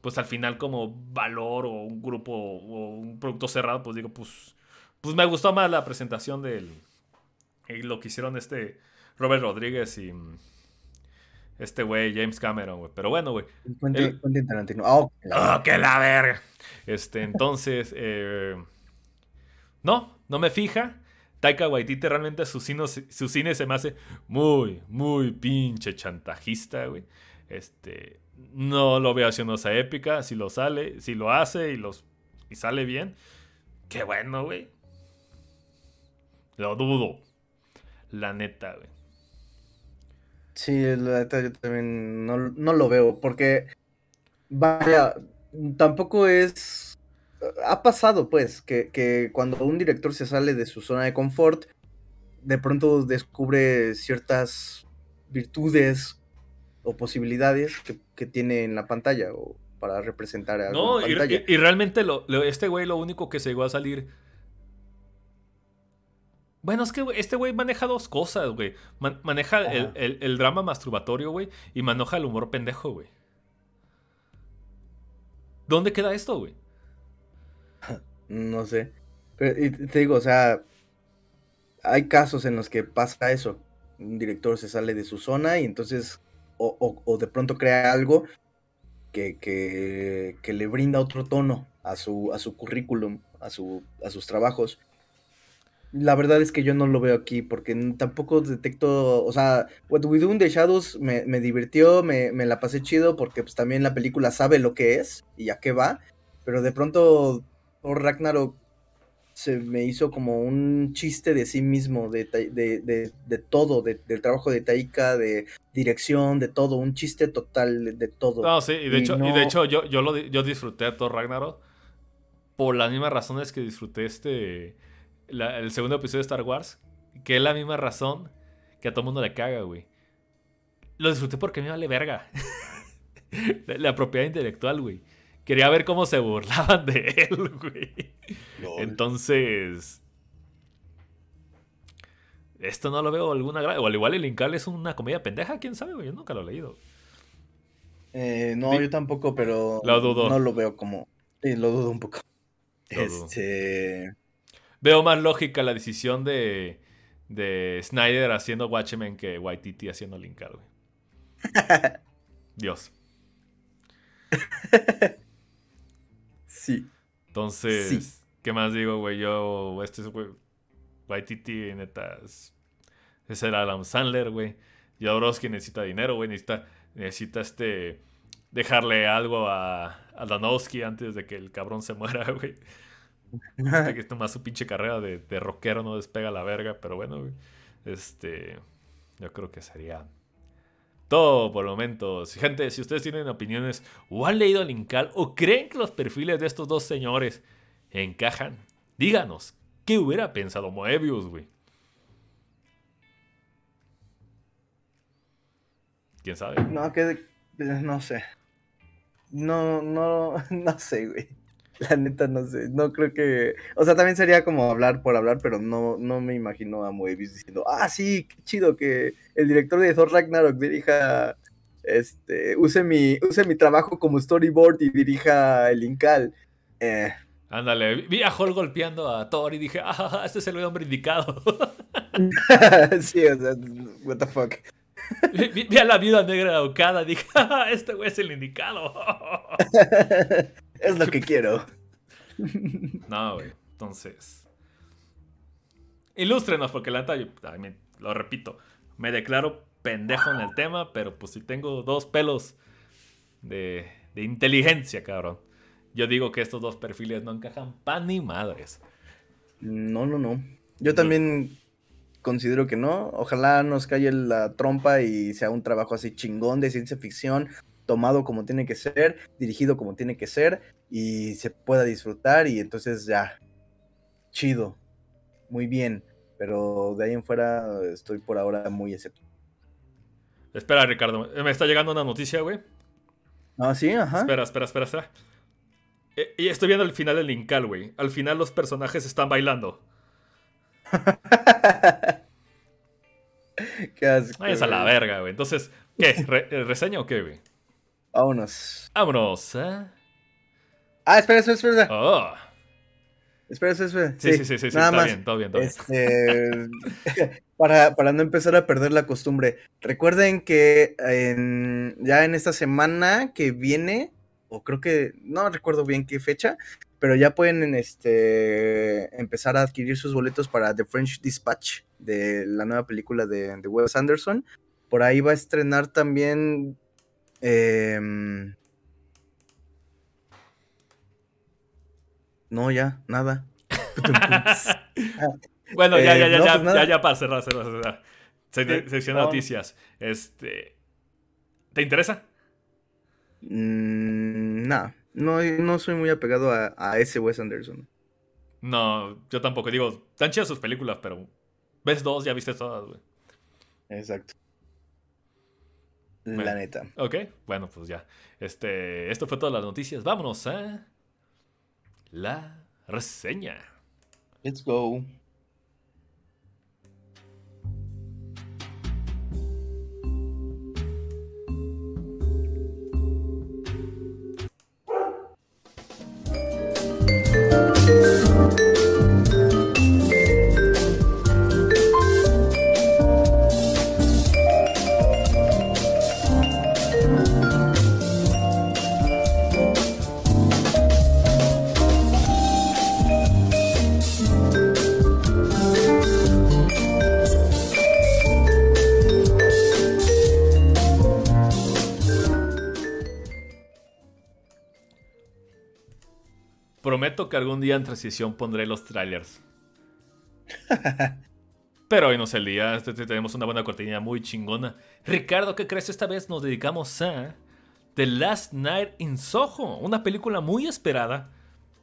pues al final como valor o un grupo o un producto cerrado, pues digo, pues, pues me gustó más la presentación del... y lo que hicieron este Robert Rodríguez y mm, este güey James Cameron, güey. Pero bueno, güey. Quentin, El- Tarantino. La- ¡Oh, que la verga! Este, entonces, eh, no, no me fija. Taika Waititi realmente su cine, su cine se me hace muy, muy pinche chantajista, güey. Este, no lo veo haciendo esa épica. Si lo sale, si lo hace y, los, y sale bien, qué bueno, güey. Lo dudo. La neta, güey. Sí, yo también no, no lo veo, porque vaya, tampoco es... Ha pasado, pues, que, que cuando un director se sale de su zona de confort, de pronto descubre ciertas virtudes o posibilidades que, tiene en la pantalla o para representar a No, y, y, realmente lo, este güey lo único que se llegó a salir. Bueno, es que este güey maneja dos cosas, güey. maneja el, drama masturbatorio, güey, y maneja el humor pendejo, güey. ¿Dónde queda esto, güey? *laughs* No sé. Pero, te digo, o sea, hay casos en los que pasa eso. Un director se sale de su zona y entonces o, de pronto crea algo que, que, le brinda otro tono a su, a su currículum, a, su, a sus trabajos. La verdad es que yo no lo veo aquí porque tampoco detecto, o sea, What We Do in the Shadows me, me divirtió, me, me, la pasé chido porque pues también la película sabe lo que es y a qué va, pero de pronto por Ragnarok se me hizo como un chiste de sí mismo, de, de, todo, del trabajo de Taika, de dirección, de todo, un chiste total de todo. No, sí, y de hecho, y de hecho yo, yo, lo, yo disfruté a Thor Ragnarok por las mismas razones que disfruté este, el segundo episodio de Star Wars, que es la misma razón que a todo mundo le caga, güey. Lo disfruté porque me vale verga. *laughs* la propiedad intelectual, güey. Quería ver cómo se burlaban de él, *laughs* güey. Entonces. Esto no lo veo alguna O al igual el Incal es una comedia pendeja, quién sabe, güey. Yo nunca lo he leído. Eh, no, yo tampoco, pero. Lo dudo. No lo veo como. Sí, lo dudo un poco. este. Veo más lógica la decisión de. De Snyder haciendo Watchmen que Waititi haciendo Linkal, güey. *laughs* Dios. *laughs* Sí. Entonces, ¿qué más digo, güey? Yo, este es, güey, Waititi, neta, es el Adam Sandler, güey. Jodorowsky necesita dinero, güey, necesita, necesita este, dejarle algo a, a Danowski antes de que el cabrón se muera, *laughs* güey. Este que más su pinche carrera de, de rockero no despega la verga, pero bueno, güey. Este, yo creo que sería todo por el momento. Gente, si ustedes tienen opiniones o han leído el Incal o creen que los perfiles de estos dos señores encajan, díganos, ¿qué hubiera pensado Moebius, güey? ¿Quién sabe? No, que no sé. No, no, *laughs* no sé, güey. La neta no sé, no creo que, o sea, también sería como hablar por hablar, pero no, no me imagino a Moebius diciendo, ah, sí, qué chido que el director de Thor Ragnarok dirija, este, use mi, use mi trabajo como storyboard y dirija el Incal. Eh. Ándale, vi a Hall golpeando a Thor y dije, *laughs* ah, este es el hombre indicado. *laughs* sí, o sea, what the fuck. Vi, a la viuda negra y dije, *laughs* ah, este güey es el indicado. Es lo que quiero. *laughs* No, güey. Entonces. Ilústrenos, porque la neta, lo repito, me declaro pendejo en el tema, pero pues si tengo dos pelos de, de inteligencia, cabrón. Yo digo que estos dos perfiles no encajan pan ni madres. No, no, no. Yo también considero que no. Ojalá nos calle la trompa y sea un trabajo así chingón de ciencia ficción tomado como tiene que ser, dirigido como tiene que ser y se pueda disfrutar y entonces ya, chido, muy bien, pero de ahí en fuera estoy por ahora muy escéptico. Espera, Ricardo, me está llegando una noticia, güey. Ah, sí, ajá. Espera, espera, espera, espera. Eh, y estoy viendo el final del Linkal, güey. Al final los personajes están bailando. *laughs* qué asco. Ay, es a la verga, güey. Entonces, ¿qué? ¿Reseña o qué, güey? Vámonos. Vámonos, ¿eh? Ah, espera, espera, espera. Oh. Espera, espera, Sí, sí, sí, sí, está bien, todo bien, todo bien. Este, *laughs* para, para, no empezar a perder la costumbre, recuerden que ya en esta semana que viene, o creo que, no recuerdo bien qué fecha, pero ya pueden este, empezar a adquirir sus boletos para The French Dispatch, de la nueva película de, de Wes Anderson. Por ahí va a estrenar también Em, no, ya, nada. *laughs* *laughs* bueno, ya, ya, ya, ya, ya, ya, para cerrar, cerrar, cerrar. sección de noticias. Este, ¿Te interesa? Mm, no, no soy muy apegado a, ese Wes Anderson. No, yo tampoco. Digo, tan chidas sus películas, pero ves dos, ya viste todas, güey. Exacto. La neta. Ok, bueno, pues ya. Este, esto fue todas las noticias. Vámonos a la reseña. Let's go. Prometo que algún día en transición pondré los trailers. *laughs* Pero hoy no es el día, este, este, tenemos una buena cortina muy chingona. Ricardo, ¿qué crees? Esta vez nos dedicamos a The Last Night in Soho, una película muy esperada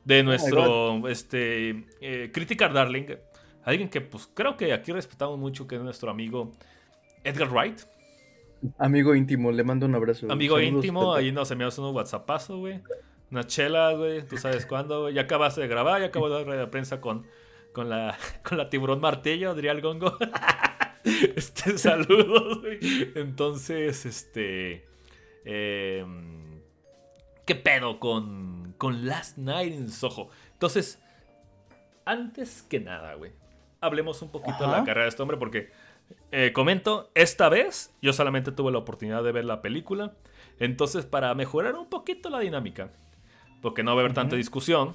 de oh nuestro este, eh, Critical Darling. Alguien que pues creo que aquí respetamos mucho, que es nuestro amigo Edgar Wright. Amigo íntimo, le mando un abrazo. Amigo íntimo, ahí nos enviamos un WhatsAppazo, güey. Una chela, güey. Tú sabes *laughs* cuándo, güey. Ya acabaste de grabar, ya acabo de dar de prensa con, con, la, *laughs* con la tiburón martillo, diría el gongo. *laughs* este, saludos, güey. Entonces, este. Em, ¿Qué pedo con, con Last Night in Soho? Entonces, antes que nada, güey. Hablemos un poquito de la carrera de este hombre porque. Eh, comento, esta vez yo solamente tuve la oportunidad de ver la película. Entonces, para mejorar un poquito la dinámica, porque no va a haber tanta discusión.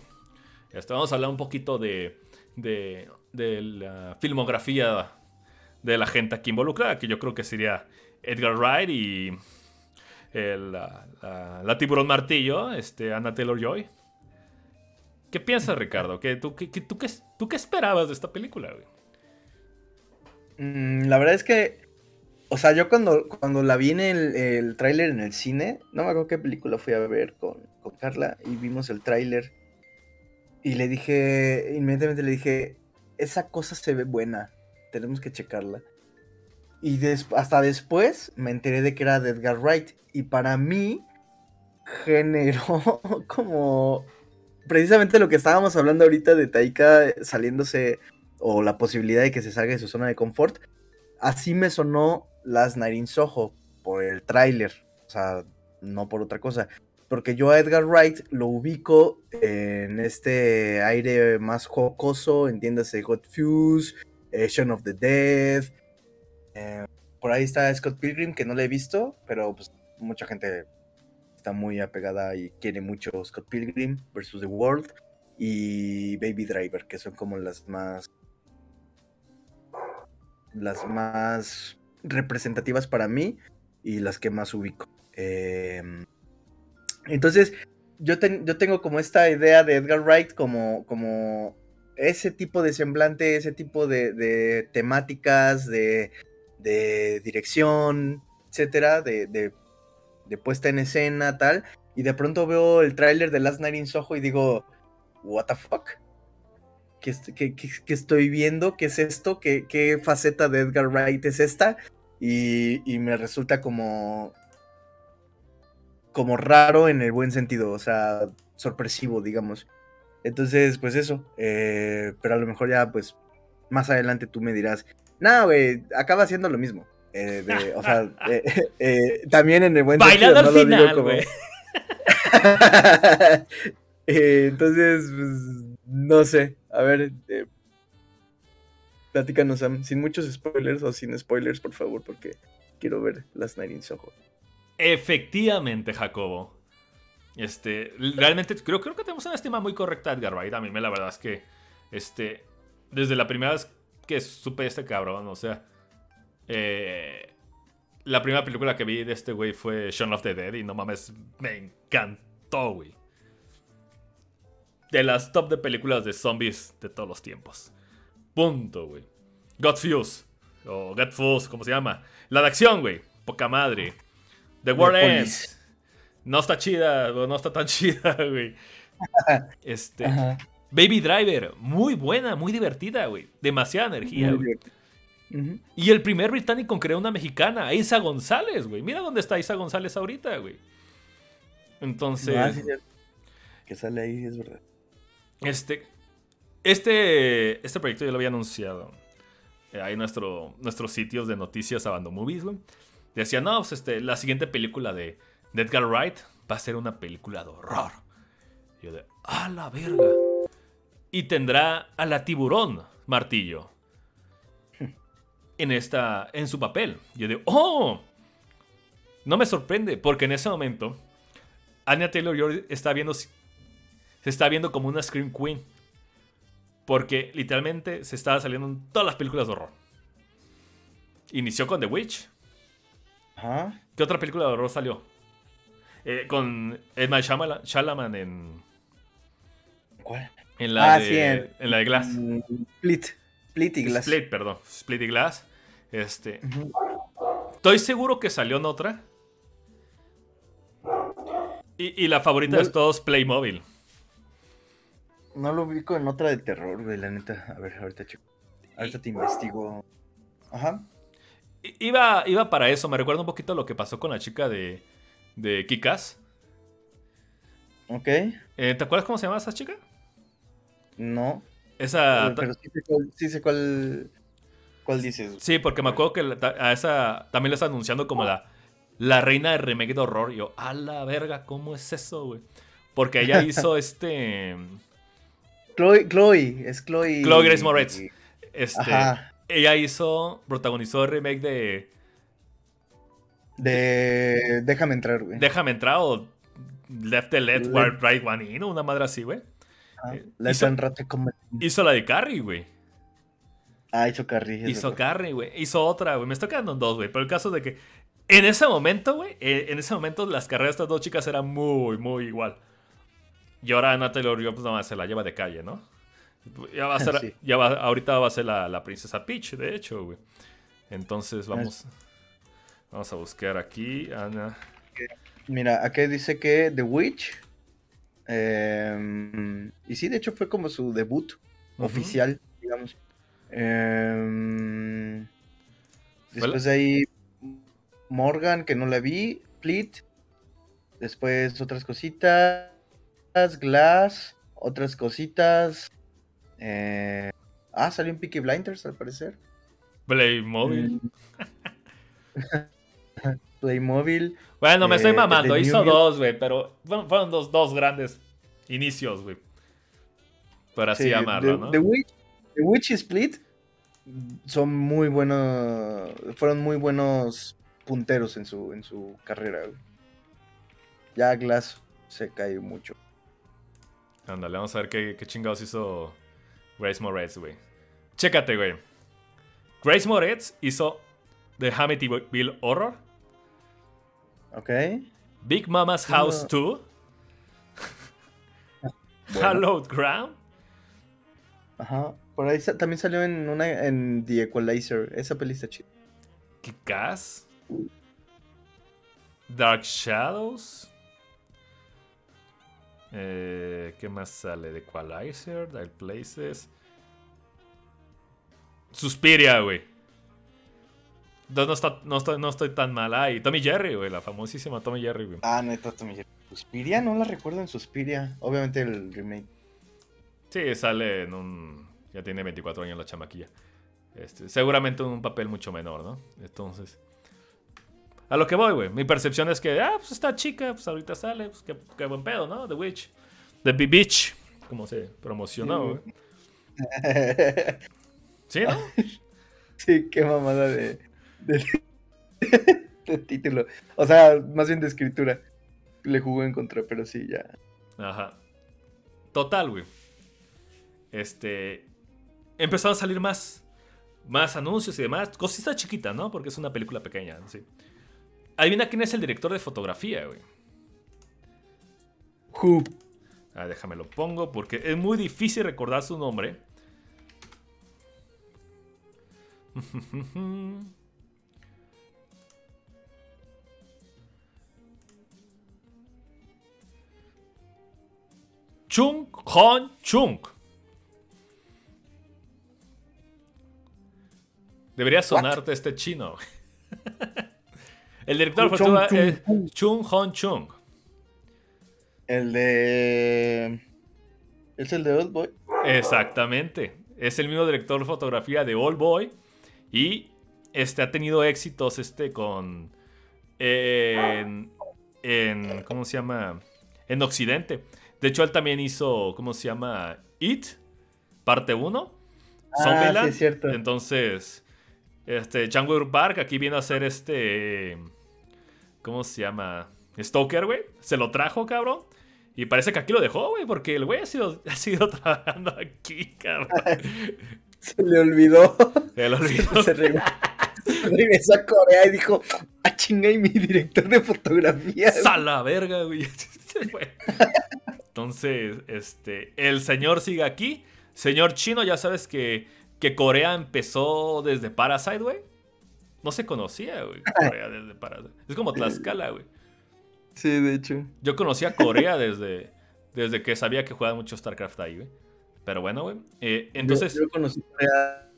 Este, vamos a hablar un poquito de, de, la filmografía de la gente aquí involucrada, que yo creo que sería Edgar Wright y la, tiburón martillo, este, Anna Taylor Joy. ¿Qué piensas, Ricardo? ¿Qué, tú, qué, tú, qué, esperabas de esta película? Mm, la verdad es que, o sea, yo cuando, cuando la vi en el, el tráiler en el cine, no me acuerdo qué película fui a ver con, con Carla y vimos el tráiler y le dije, inmediatamente le dije, esa cosa se ve buena, tenemos que checarla. Y hasta después me enteré de que era de Edgar Wright y para mí generó *laughs* como precisamente lo que estábamos hablando ahorita de Taika saliéndose o la posibilidad de que se salga de su zona de confort. Así me sonó Last Night in Soho por el tráiler, o sea, no por otra cosa porque yo a Edgar Wright lo ubico en este aire más jocoso, entiéndase Hot Fuse, eh, of the Dead. Eh, por ahí está Scott Pilgrim, que no le he visto, pero pues mucha gente está muy apegada y quiere mucho Scott Pilgrim versus The World y Baby Driver, que son como las más las más representativas para mí y las que más ubico. Eh, entonces, yo, yo tengo como esta idea de Edgar Wright como, como ese tipo de semblante, ese tipo de, temáticas, de, dirección, etcétera, de, puesta en escena, tal. Y de pronto veo el tráiler de Last Night in Soho y digo, ¿What the fuck? ¿Qué, estoy viendo? ¿Qué es esto? ¿Qué, faceta de Edgar Wright es esta? Y, y me resulta como como raro en el buen sentido, o sea, sorpresivo, digamos. Entonces, pues eso, eh, pero a lo mejor ya, pues, más adelante tú me dirás, no, güey, acaba siendo lo mismo. Eh, o sea, *laughs* eh, también en el buen sentido. Bailado al final, güey. *laughs* entonces, pues, no sé, a ver, platícanos, sin muchos spoilers o sin spoilers, por favor, porque quiero ver las Night in Soho. Efectivamente, Jacobo. Este, realmente creo, creo que tenemos una estima muy correcta Edgar Wright. A mí me la verdad es que, este, desde la primera vez que supe este cabrón, o sea, eh, la primera película que vi de este güey fue Shaun of the Dead y no mames, me encantó, güey. De las top de películas de zombies de todos los tiempos. Punto, güey. Got Fuse. O Fools, como se llama. La de acción, güey. Poca madre. The World Ends. No está chida, no está tan *laughs* chida, güey. Este. Baby Driver, muy buena, muy divertida, güey. Demasiada energía, güey. Y el primer británico creó una mexicana, Isa González, güey. Mira dónde está Isa González ahorita, güey. Entonces. Ah, que sale ahí, es verdad. Este. Este. Este proyecto yo lo había anunciado. Eh, ahí nuestro, nuestros sitios de noticias Abando Movies, güey. Decía, no, pues este, la siguiente película de, Edgar Wright va a ser una película de horror. Yo de, ¡a la verga! Y tendrá a la tiburón martillo en, esta, en su papel. Yo digo, ¡oh! No me sorprende, porque en ese momento Anya Taylor está viendo, se está viendo como una Scream Queen. Porque literalmente se estaba saliendo en todas las películas de horror. Inició con The Witch. Ajá. ¿Qué otra película de horror salió? Eh, con Edmund Shalaman en. ¿Cuál? En la, ah, de, en, la de Glass. Split. Split y Glass. Split, perdón. Split y Glass. Este. Estoy seguro que salió en otra. Y, la favorita de todos, Playmobil. No lo ubico en otra de terror, güey, la neta. A ver, ahorita chico. Ahorita te investigo. Ajá. Iba, iba para eso. Me recuerda un poquito lo que pasó con la chica de, de Kikas. Ok. Eh, ¿Te acuerdas cómo se llama esa chica? No. Esa. Pero sí sé cuál, cuál, dices. Sí, porque me acuerdo que a esa también la está anunciando como la, la reina de remake de horror. Y yo, a la verga, ¿cómo es eso, güey? Porque ella *laughs* hizo este. Chloe, Chloe, es Chloe. Chloe Grace Moretz. Este, ella hizo, protagonizó el remake de. De. Déjame entrar, güey. Déjame entrar o Left the Left, Right One In, una madre así, güey. Ah, eh, hizo, hizo la de Carrie, güey. Ah, hizo Carrie. Hizo Carrie, güey. Hizo otra, güey. Me estoy quedando en dos, güey. Pero el caso de que en ese momento, güey, eh, en ese momento las carreras de estas dos chicas eran muy, muy igual. Y ahora Natalie Oriol, pues nada se la lleva de calle, ¿no? Ya va a *laughs* ser, ya va, ahorita va a ser la, princesa Peach, de hecho, güey. Entonces vamos, vamos a buscar aquí, Ana. Mira, aquí dice que The Witch Em, y sí, de hecho fue como su debut oficial, digamos. Em, después de ahí Morgan, que no la vi, Fleet. Después otras cositas. Glass, otras cositas. Eh, ah, salió en Peaky Blinders al parecer. Playmobil. *laughs* Playmobil. Bueno, me estoy eh, mamando. Hizo dos, güey, pero fueron dos, dos grandes inicios, güey. Por así llamarlo, ¿no? The Witch, The Witch y Split son muy buenos. Fueron muy buenos punteros en su, en su carrera, güey. Ya Glass se cae mucho. Ándale, vamos a ver qué, qué chingados hizo Grace Moretz, güey. Chécate, güey. Grace Moretz hizo The Amityville Horror Ok. Big Mama's House 2. *laughs* Hallowed Ground. Ajá. Por ahí también salió en una en The Equalizer. Esa peli está chida. Kikas. Dark Shadows. Eh, ¿Qué más sale? The Equalizer, Dark Places. Suspiria, güey. No, está, no, estoy, no estoy tan mal. ahí. Tommy Jerry, güey, la famosísima Tommy Jerry, güey. Ah, neta, Tommy Jerry. Suspiria, no la recuerdo en Suspiria. Obviamente el remake. Sí, sale en un. Ya tiene 24 años la chamaquilla. Este, seguramente en un papel mucho menor, ¿no? Entonces. A lo que voy, güey. Mi percepción es que, ah, pues está chica, pues ahorita sale, pues qué, buen pedo, ¿no? The Witch. The Beach, como se promocionó, güey. *laughs* ¿Sí, no? Sí, qué mamada de, *laughs* de, título. O sea, más bien de escritura. Le jugó en contra, pero sí, ya. Ajá. Total, güey. Este. Empezaron a salir más. Más anuncios y demás. Cosita chiquita, ¿no? Porque es una película pequeña, sí. Adivina quién es el director de fotografía, güey. Who? Ah, déjame lo pongo porque es muy difícil recordar su nombre. *laughs* Chung Hon Chung. Debería sonarte este chino. *laughs* El director fue es Chung Hon Chung. El de. ¿Es el de Old Boy? Exactamente. Es el mismo director de fotografía de Old Boy. Y este ha tenido éxitos este con. En, en. ¿Cómo se llama? En Occidente. De hecho, él también hizo. ¿Cómo se llama? It. Parte 1. Ah, sí, es cierto. Entonces. Este, Changwoo Park aquí viene a ser este. ¿Cómo se llama? Stoker, güey. Se lo trajo, cabrón. Y parece que aquí lo dejó, güey, porque el güey ha sido, *laughs* ha sido trabajando aquí, cabrón. *laughs* Se le olvidó. Se le *laughs* olvidó. Se, regresó a Corea y dijo: ¡Ah, chinga! Y mi director de fotografía. ¡Sala verga, güey! Se. Entonces, este. El señor sigue aquí. Señor chino, ya sabes que que Corea empezó desde Parasite, güey. No se conocía, güey, Corea desde Parasite. Es como Tlaxcala, güey. Sí, de hecho. Yo conocía Corea desde, desde que sabía que jugaba mucho StarCraft ahí, güey. Pero bueno, güey. Eh, entonces... Yo, conocí Corea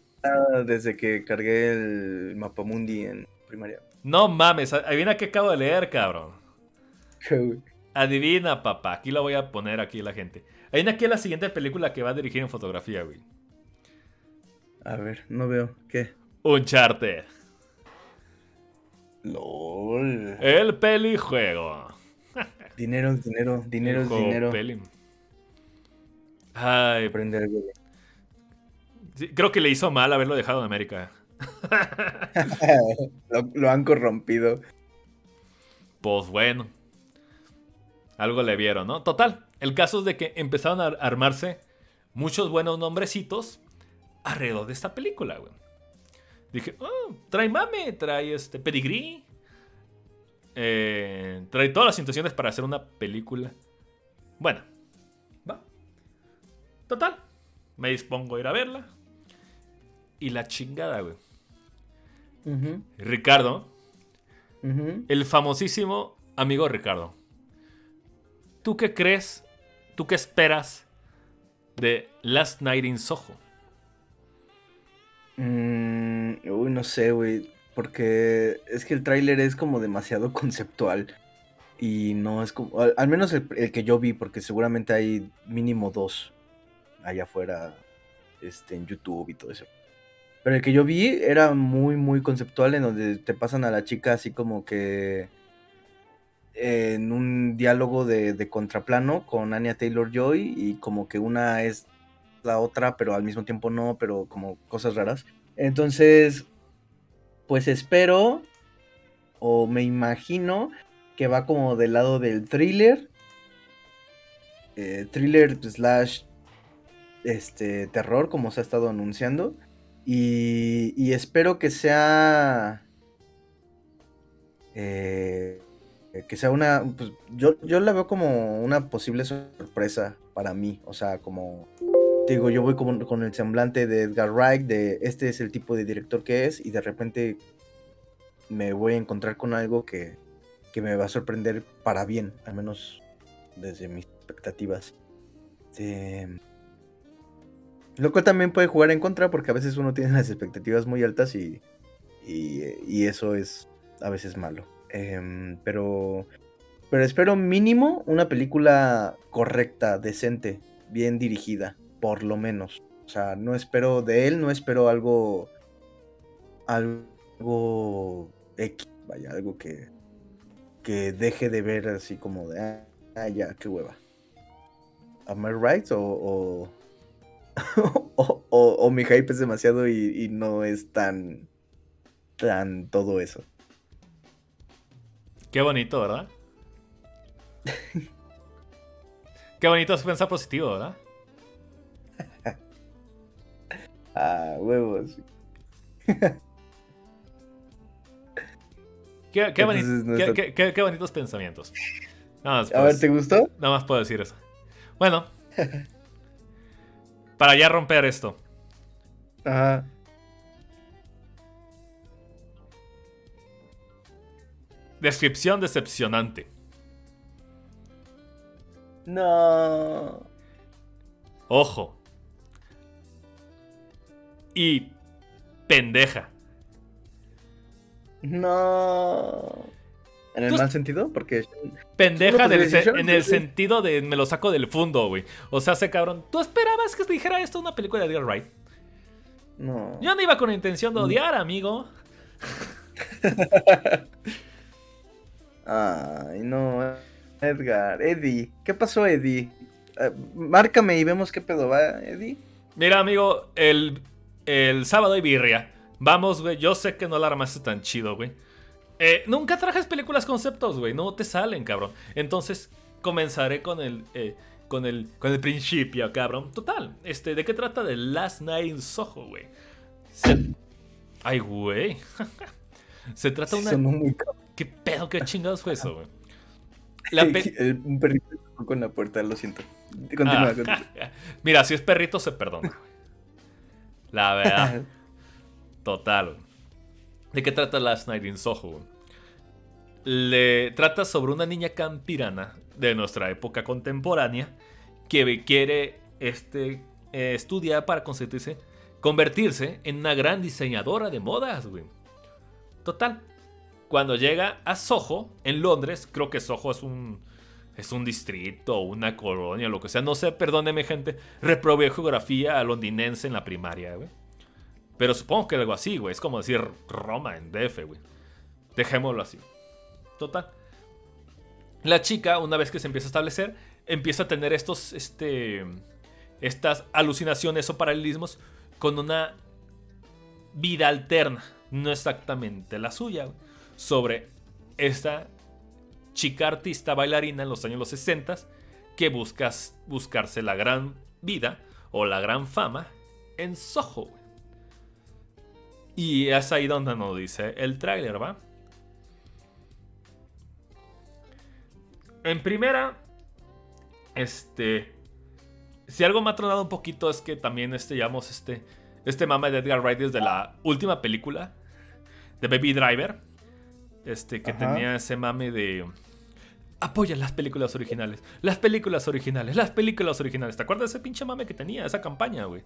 desde que cargué el Mapamundi en primaria. No mames, adivina qué acabo de leer, cabrón. Adivina, papá. Aquí la voy a poner aquí la gente. Adivina qué es la siguiente película que va a dirigir en fotografía, güey. A ver, no veo. ¿Qué? Uncharted. LOL. El pelijuego. Dinero, dinero, dinero, dinero. Ay. Aprender algo. creo que le hizo mal haberlo dejado en América. *laughs* lo, han corrompido. Pues bueno. Algo le vieron, ¿no? Total. El caso es de que empezaron a armarse muchos buenos nombrecitos alrededor de esta película, güey. Dije, oh, trae mame, trae este pedigrí. Eh, trae todas las intenciones para hacer una película. Bueno, va. Total. Me dispongo a ir a verla. Y la chingada, güey. Ricardo. El famosísimo amigo Ricardo. ¿Tú qué crees? ¿Tú qué esperas de Last Night in Soho? Mm, no sé, güey. Porque es que el tráiler es como demasiado *laughs* conceptual. Y no es como. Al, menos el, que yo vi, porque seguramente hay mínimo dos allá afuera. Este, en YouTube y todo eso. Pero el que yo vi era muy, muy conceptual. En donde te pasan a la chica así como que. En un diálogo de, de contraplano con Anya Taylor Joy. Y como que una es la otra, pero al mismo tiempo no, pero como cosas raras. Entonces, pues espero o me imagino que va como del lado del thriller. Eh, thriller slash este, terror, como se ha estado anunciando. Y, y espero que sea... Eh, que sea una... Pues, yo, yo la veo como una posible sorpresa para mí. O sea, como digo, yo voy con, con, el semblante de Edgar Wright, de este es el tipo de director que es, y de repente me voy a encontrar con algo que, que me va a sorprender para bien, al menos desde mis expectativas. Lo cual también puede jugar en contra porque a veces uno tiene las expectativas muy altas y, y, eso es a veces malo. Em, pero, pero espero mínimo una película correcta, decente, bien dirigida por lo menos. O sea, no espero de él, no espero algo. Algo. X, vaya, algo que. Que deje de ver así como de. Ah, ya, qué hueva. ¿Am I right? *laughs* O. O, o, mi hype es demasiado y, y no es tan. Tan todo eso. Qué bonito, ¿verdad? *laughs* Qué bonito es pensar positivo, ¿verdad? Ah, huevos. *laughs* qué, bonitos pensamientos. Nada más, A ver, ¿te gustó? Nada más puedo decir eso. Bueno, *laughs* para ya romper esto. Ajá. Descripción decepcionante. No. Ojo, y pendeja. No. ¿En el mal sentido? Porque. Pendeja en el sentido de me lo saco del fondo, güey. O sea, se cabrón. ¿Tú esperabas que dijera esto una película de Edgar Wright? No. Yo no iba con la intención de odiar, amigo. *laughs* Ay, no. Edgar, Eddie. ¿Qué pasó, Eddie? Eh, márcame y vemos qué pedo va, Eddie. Mira, amigo, el, el sábado hay birria. Vamos, güey. Yo sé que no la armaste tan chido, güey. Eh, nunca trajes películas conceptos, güey. No te salen, cabrón. Entonces, comenzaré con el. Eh, con el. Con el principio, cabrón. Total. Este, ¿de qué trata The Last Night in Soho, güey? Ay, güey. *laughs* Se trata de una. ¿Qué pedo? ¿Qué chingados fue eso, güey? *laughs* Un perrito con la puerta, lo siento. Continúa, ah, *laughs* Mira, si es perrito, se perdona. La verdad. *laughs* Total. ¿De qué trata Last Night in Soho? Le trata sobre una niña campirana de nuestra época contemporánea que quiere este, eh, estudiar para convertirse, convertirse en una gran diseñadora de modas, güey. Total. Cuando llega a Soho, en Londres, creo que Soho es un, es un distrito, una colonia, lo que sea. No sé, perdóneme, gente. Reprobé geografía londinense en la primaria, güey. Pero supongo que algo así, güey. Es como decir Roma en DF, güey. Dejémoslo así. Total. La chica, una vez que se empieza a establecer, empieza a tener estos, este, estas alucinaciones o paralelismos con una vida alterna, no exactamente la suya, sobre esta chica artista bailarina en los años 60 que busca buscarse la gran vida o la gran fama en Soho. Y es ahí donde nos dice el tráiler, ¿va? En primera, este... Si algo me ha tronado un poquito es que también este, llamamos este, este mame de Edgar Wright desde la última película de Baby Driver. Este, que tenía ese mame de... Apoya las películas originales. Las películas originales. Las películas originales. ¿Te acuerdas de ese pinche mame que tenía? Esa campaña, güey.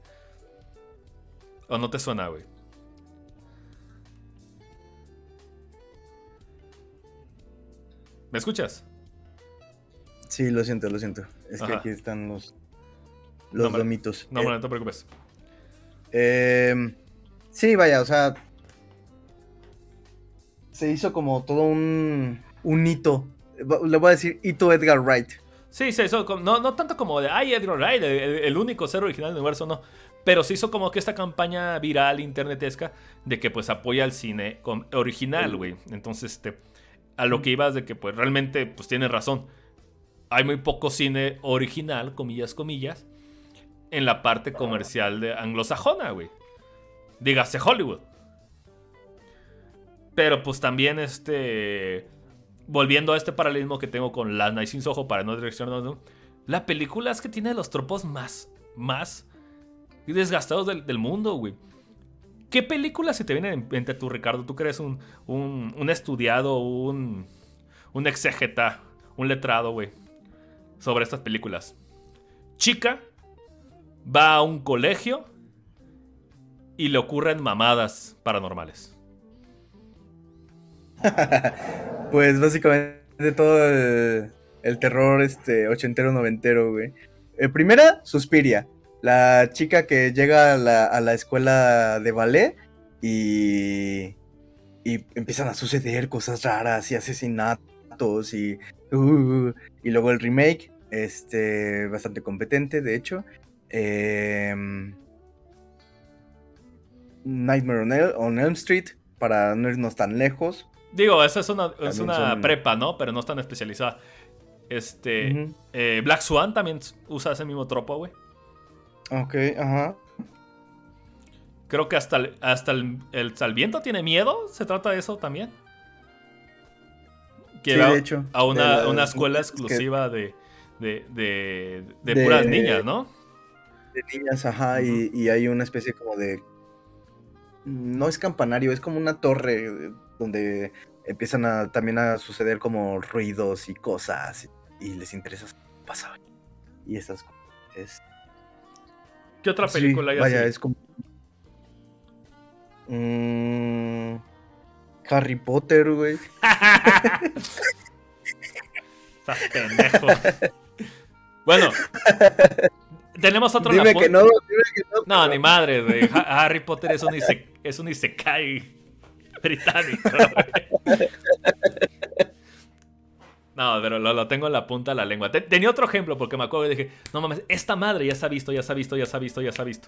¿O no te suena, güey? ¿Me escuchas? Sí, lo siento, lo siento. Es que aquí están los, los no. No, no, te preocupes. Em, sí, vaya, o sea. Se hizo como todo un, un hito. Le voy a decir hito Edgar Wright. Sí, se hizo, no, no tanto como de, ay, Edgar Wright, el, único ser original del universo, no. Pero se hizo como que esta campaña viral, internetesca, de que pues apoya al cine original, güey. Entonces, este a lo que ibas de que pues realmente pues tiene razón. Hay muy poco cine original, comillas, comillas, en la parte comercial de anglosajona, güey. Dígase Hollywood. Pero pues también este... Volviendo a este paralelismo que tengo con La Night sin Soho para no direccionarnos, la película es que tiene los tropos más, más desgastados del, del mundo, güey. ¿Qué películas se te vienen entre tú, Ricardo? Tú crees un, un, estudiado, un, un exégeta, un letrado, güey, sobre estas películas. Chica va a un colegio y le ocurren mamadas paranormales. *laughs* pues básicamente todo el, terror este ochentero noventero, güey. Eh, primera, Suspiria la chica que llega a la, escuela de ballet y, y empiezan a suceder cosas raras y asesinatos y, uh, y luego el remake, este, bastante competente, de hecho. Em, Nightmare on, Elm Street, para no irnos tan lejos. Digo, esa es una, es una prepa, ¿no? Pero no es tan especializada. Este. Eh, Black Swan también usa ese mismo tropo, güey. Ok, ajá. Creo que hasta el, hasta el, el Salviento tiene miedo. ¿Se trata de eso también? Que sí, de hecho. A una, una escuela exclusiva de, de, de, puras niñas, ¿no? De niñas, ajá. y, y, hay una especie como de. No es campanario, es como una torre donde empiezan a, también a suceder como ruidos y cosas y, les interesa qué. Y esas cosas. ¿Qué otra película hay Vaya, es como... Mm, Harry Potter, güey. *laughs* Estás pendejo. Bueno, tenemos otro dime que no, dime que no. No, ni madre, güey. Harry Potter es un, es un isekai británico. *laughs* No, pero lo, tengo en la punta de la lengua. tenía otro ejemplo porque me acuerdo y dije, no mames, esta madre ya se ha visto, ya se ha visto, ya se ha visto, ya se ha visto.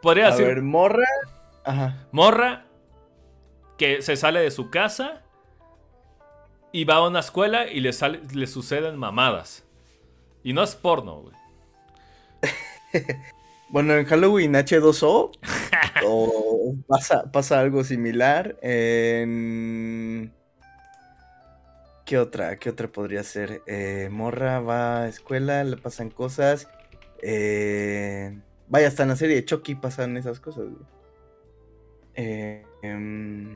Podría decir. A ver, morra. Ajá. Morra que se sale de su casa y va a una escuela y le, sale, le suceden mamadas. Y no es porno, güey. *laughs* bueno, en Halloween H2O *laughs* o pasa, pasa algo similar. En... ¿Qué otra? ¿Qué otra podría ser? Eh, morra va a escuela, le pasan cosas. Eh, vaya, hasta en la serie de Chucky pasan esas cosas. Eh, em,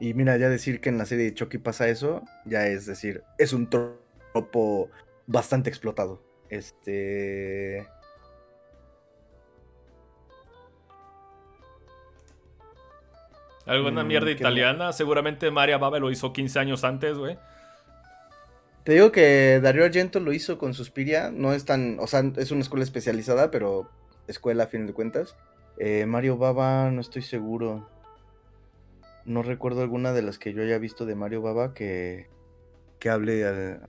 y mira, ya decir que en la serie de Chucky pasa eso, ya es decir, es un tropo bastante explotado. Este. Alguna mm, mierda italiana. Seguramente Maria Baba lo hizo 15 años antes, güey. Te digo que Dario Argento lo hizo con Suspiria. No es tan. O sea, es una escuela especializada, pero escuela a fin de cuentas. Eh, Mario Baba, no estoy seguro. No recuerdo alguna de las que yo haya visto de Mario Baba que, que hable al,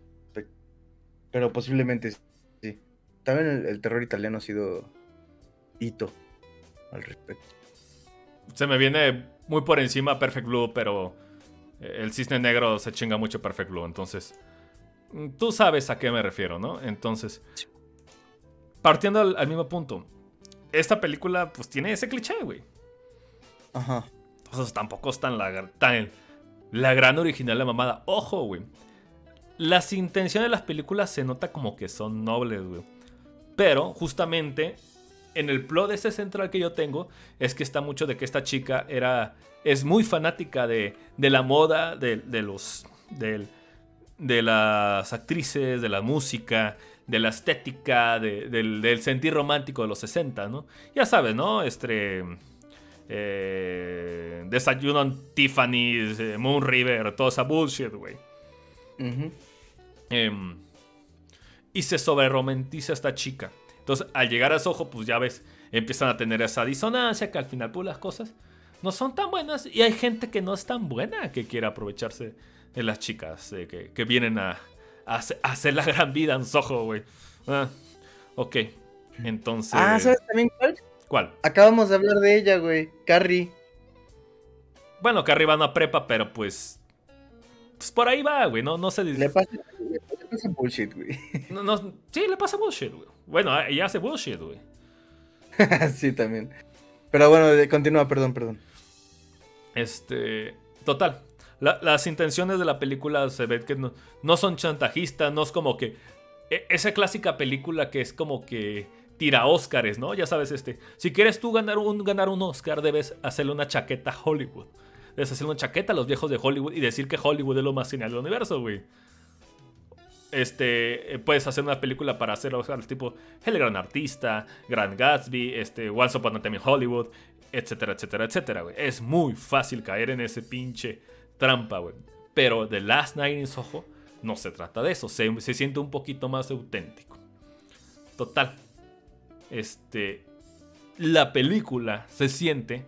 pero posiblemente sí. También el, terror italiano ha sido hito al respecto. Se me viene muy por encima Perfect Blue, pero eh, el cisne negro se chinga mucho Perfect Blue. Entonces, mm, tú sabes a qué me refiero, ¿no? Entonces, partiendo al, mismo punto, esta película pues tiene ese cliché, güey. Ajá. Entonces tampoco es tan la, tan la gran original la mamada. Ojo, güey las intenciones de las películas se nota como que son nobles, güey. Pero justamente en el plot de ese central que yo tengo es que está mucho de que esta chica era es muy fanática de, de la moda, de, los de, de, las actrices, de la música, de la estética, del, sentir romántico de los 60, ¿no? Ya sabes, ¿no? Este eh, desayuno en Tiffany's, eh, Moon River, toda esa bullshit, güey. Em, y se sobreromantiza esta chica. Entonces, al llegar a Soho, pues ya ves, empiezan a tener esa disonancia que al final, pues las cosas no son tan buenas. Y hay gente que no es tan buena que quiere aprovecharse de las chicas que, vienen a, hacer la gran vida en Soho, güey. Ah, ok, entonces. Ah, ¿sabes también cuál? ¿Cuál? Acabamos de hablar de ella, güey. Carrie. Bueno, Carrie va a una prepa, pero pues. Pues por ahí va, güey. No, no se Le pasa, pasa bullshit, güey. *laughs* No, no, sí, le pasa bullshit, güey. Bueno, ella hace bullshit, güey. *laughs* sí, también. Pero bueno, continúa, perdón, perdón. Este. Total. las intenciones de la película se ve que no, no son chantajistas, no es como que. E, esa clásica película que es como que tira Óscares, ¿no? Ya sabes, este. Si quieres tú ganar un, ganar un Oscar, debes hacerle una chaqueta a Hollywood. Debes hacerle una chaqueta a los viejos de Hollywood y decir que Hollywood es lo más genial del universo, güey este, eh, puedes hacer una película para hacer Oscars tipo El Gran Artista, Grand Gatsby, este, Once Upon a Time in Hollywood, etcétera, etcétera, etcétera. Es muy fácil caer en ese pinche trampa, güey. Pero The Last Night in Soho no se trata de eso, se, se siente un poquito más auténtico. Total. Este, la película se siente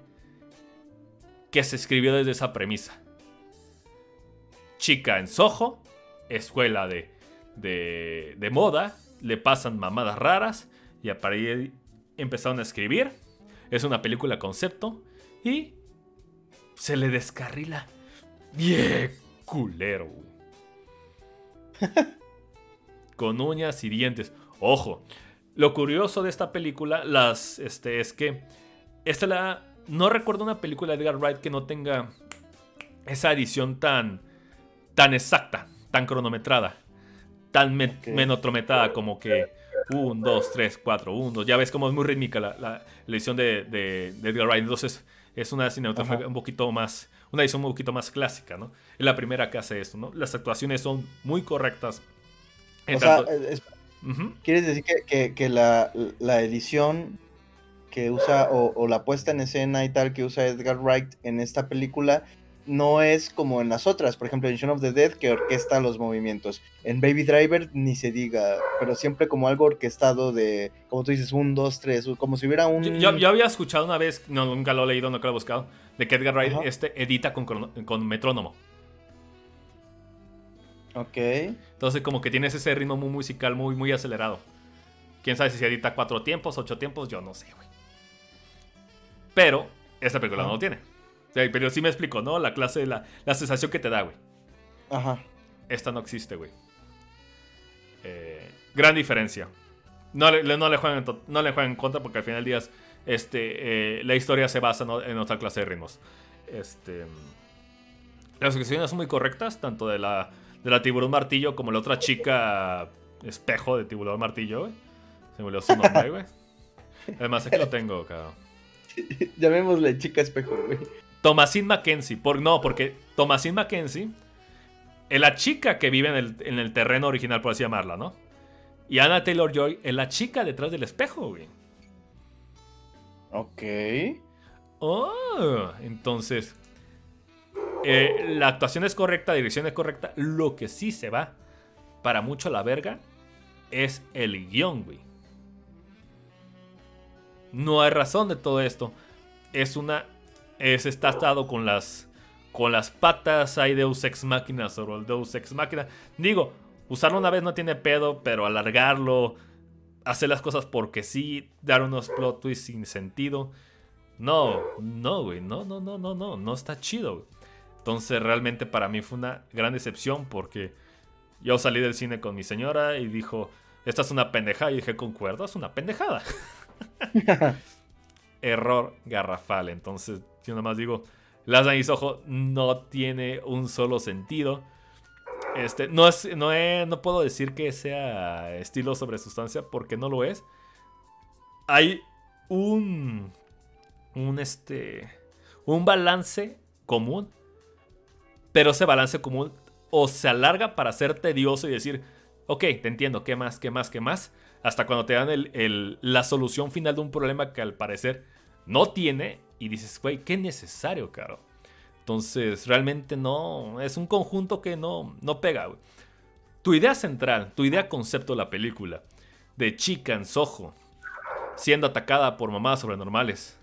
que se escribió desde esa premisa. Chica en Soho, escuela de de, moda, le pasan mamadas raras y a partir empezaron a escribir. Es una película concepto y se le descarrila bien culero, *laughs* Con uñas y dientes. Ojo, lo curioso de esta película las, este, es que esta la, no recuerdo una película de Edgar Wright que no tenga esa edición tan, tan exacta, tan cronometrada. Tan menotrometada como que 1, 2, 3, 4, 1. Ya ves cómo es muy rítmica la, la, edición de, de, Edgar Wright. Entonces es una cinematografía un poquito más, una edición un poquito más clásica, ¿no? Es la primera que hace esto, ¿no? Las actuaciones son muy correctas. o sea, ¿quieres decir que, que, la, la, edición que usa o, o, la puesta en escena y tal que usa Edgar Wright en esta película no es como en las otras, por ejemplo en Shaun of the Dead que orquesta los movimientos. En Baby Driver ni se diga, pero siempre como algo orquestado de, como tú dices, un, dos, tres, como si hubiera un... Yo, había escuchado una vez, no, nunca lo he leído, nunca lo he buscado, de que Edgar Wright este, edita con, con metrónomo. Ok. Entonces como que tienes ese ritmo muy musical muy, muy acelerado. Quién sabe si se edita cuatro tiempos, ocho tiempos, yo no sé, güey. Pero esta película no lo tiene pero sí me explico, ¿no? La clase, la, la sensación que te da, güey. Ajá. Esta no existe, güey. Eh, gran diferencia. No le, no, le juegan, no le juegan en contra porque al final del día este, eh, la historia se basa en otra clase de ritmos. Este, las expresiones son muy correctas, tanto de la, de la tiburón martillo como la otra chica espejo de tiburón martillo, güey. Se me olvidó su nombre, *laughs* güey. Además, aquí lo tengo, cabrón. Llamémosle chica espejo, güey. Thomasine Mackenzie. Por, no, porque Thomasine Mackenzie es la chica que vive en el, terreno original, por así llamarla, ¿no? Y Anna Taylor Joy es la chica detrás del espejo, güey. Ok. Oh, entonces. Eh, la actuación es correcta, la dirección es correcta. Lo que sí se va para mucho a la verga es el guion, güey. No hay razón de todo esto. Es una es, está atado con las, con las patas. Hay Deus Ex Máquina sobre el Deus Ex Máquina. Digo, usarlo una vez no tiene pedo, pero alargarlo, hacer las cosas porque sí, dar unos plot twists sin sentido. No, no, güey, no, no, no, no, no, no está chido. Entonces realmente para mí fue una gran decepción porque yo salí del cine con mi señora y dijo, esta es una pendejada. Y dije, concuerdo, es una pendejada. *laughs* *laughs* Error garrafal. Entonces yo nada más digo, Las Nariz Ojo no tiene un solo sentido. Este, no, es, no, no puedo decir que sea estilo sobre sustancia porque no lo es. Hay un, un, este, un balance común, pero ese balance común o se alarga para ser tedioso y decir, ok, te entiendo, ¿qué más, qué más, qué más? Hasta cuando te dan el, la solución final de un problema que al parecer no tiene y dices, güey, qué necesario, caro. Entonces, realmente no, es un conjunto que no, no pega, güey. Tu idea central, tu idea concepto de la película, de chica en Soho, siendo atacada por mamás sobrenormales,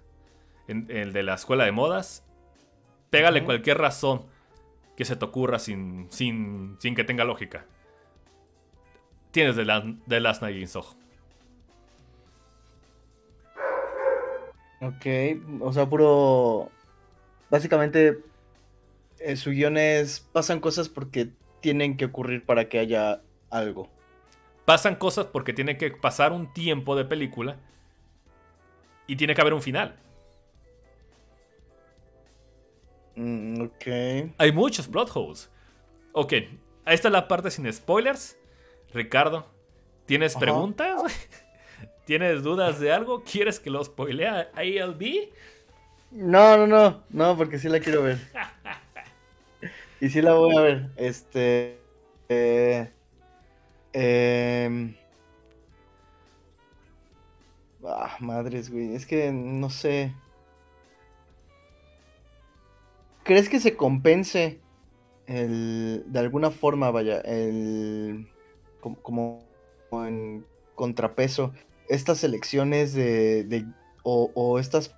en, el de la escuela de modas, pégale cualquier razón que se te ocurra sin, sin, sin que tenga lógica. Tienes de, la, de Last Night in Soho. Ok, o sea, puro... Básicamente, eh, su guion es... Pasan cosas porque tienen que ocurrir para que haya algo. Pasan cosas porque tiene que pasar un tiempo de película y tiene que haber un final. Mm, ok. Hay muchos plot holes. Ok, ahí está la parte sin spoilers. Ricardo, ¿tienes preguntas? ¿Tienes dudas de algo? ¿Quieres que lo spoilea ALB? No, no, no, no, porque sí la quiero ver. *laughs* y sí la voy a ver. Este. Eh, em, ah, madres, güey. Es que no sé. ¿Crees que se compense el, de alguna forma, vaya, el como en contrapeso estas elecciones de, o, estas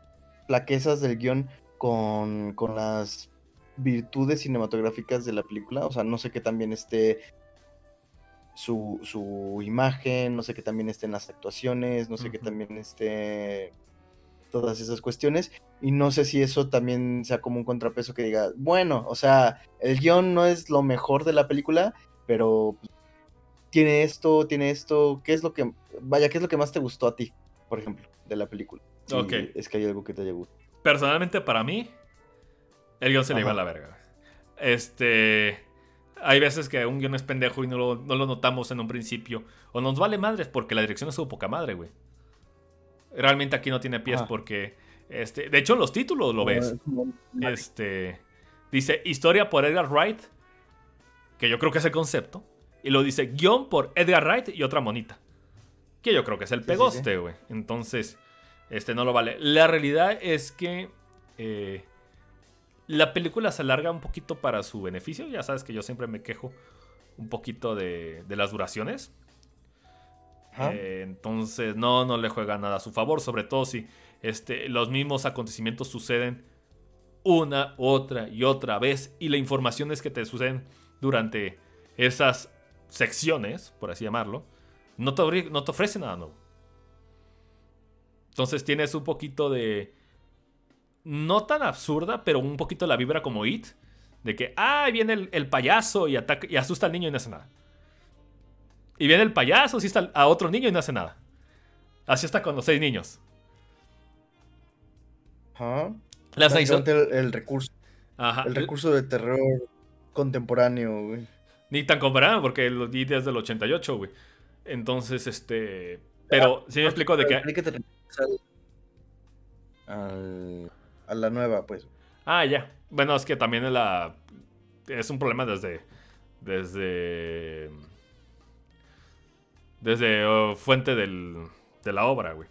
flaquezas del guion con, las virtudes cinematográficas de la película. O sea, no sé qué también esté su, su imagen, no sé qué también estén las actuaciones, no sé qué también esté todas esas cuestiones. Y no sé si eso también sea como un contrapeso que diga, bueno, o sea, el guion no es lo mejor de la película, pero tiene esto, tiene esto, ¿qué es lo que, vaya, qué es lo que más te gustó a ti, por ejemplo, de la película? ok. Es que hay algo que te haya gustado. Personalmente, para mí, el guion se le iba a la verga. Este, hay veces que un guion es pendejo y no lo, no lo notamos en un principio. O nos vale madres porque la dirección es su poca madre, güey. Realmente aquí no tiene pies porque. Este, de hecho, en los títulos lo ves. Este. Dice Historia por Edgar Wright. Que yo creo que es el concepto. Y lo dice guion por Edgar Wright y otra monita. Que yo creo que es el pegoste, güey. Entonces, este no lo vale. La realidad es que. Eh, la película se alarga un poquito para su beneficio. Ya sabes que yo siempre me quejo un poquito de, de las duraciones. Eh, entonces, no, no le juega nada a su favor, sobre todo si este, los mismos acontecimientos suceden una, otra y otra vez y la información es que te suceden durante esas secciones, por así llamarlo, no te, no te ofrece nada nuevo. Entonces tienes un poquito de... No tan absurda, pero un poquito la vibra como It. De que, ah, viene el, payaso y, ataca, y asusta al niño y no hace nada. Y viene el payaso, está a otro niño y no hace nada. Así está con los seis niños. Ajá. el, recurso. Ajá. El recurso de terror contemporáneo, güey. Ni tan contemporáneo, porque lo di desde el 88, güey. Entonces, este. Pero sí me explico de que. a la nueva, pues. Ah, ya. Bueno, es que también es la. Es un problema desde. Desde desde oh, fuente del, de la obra, güey.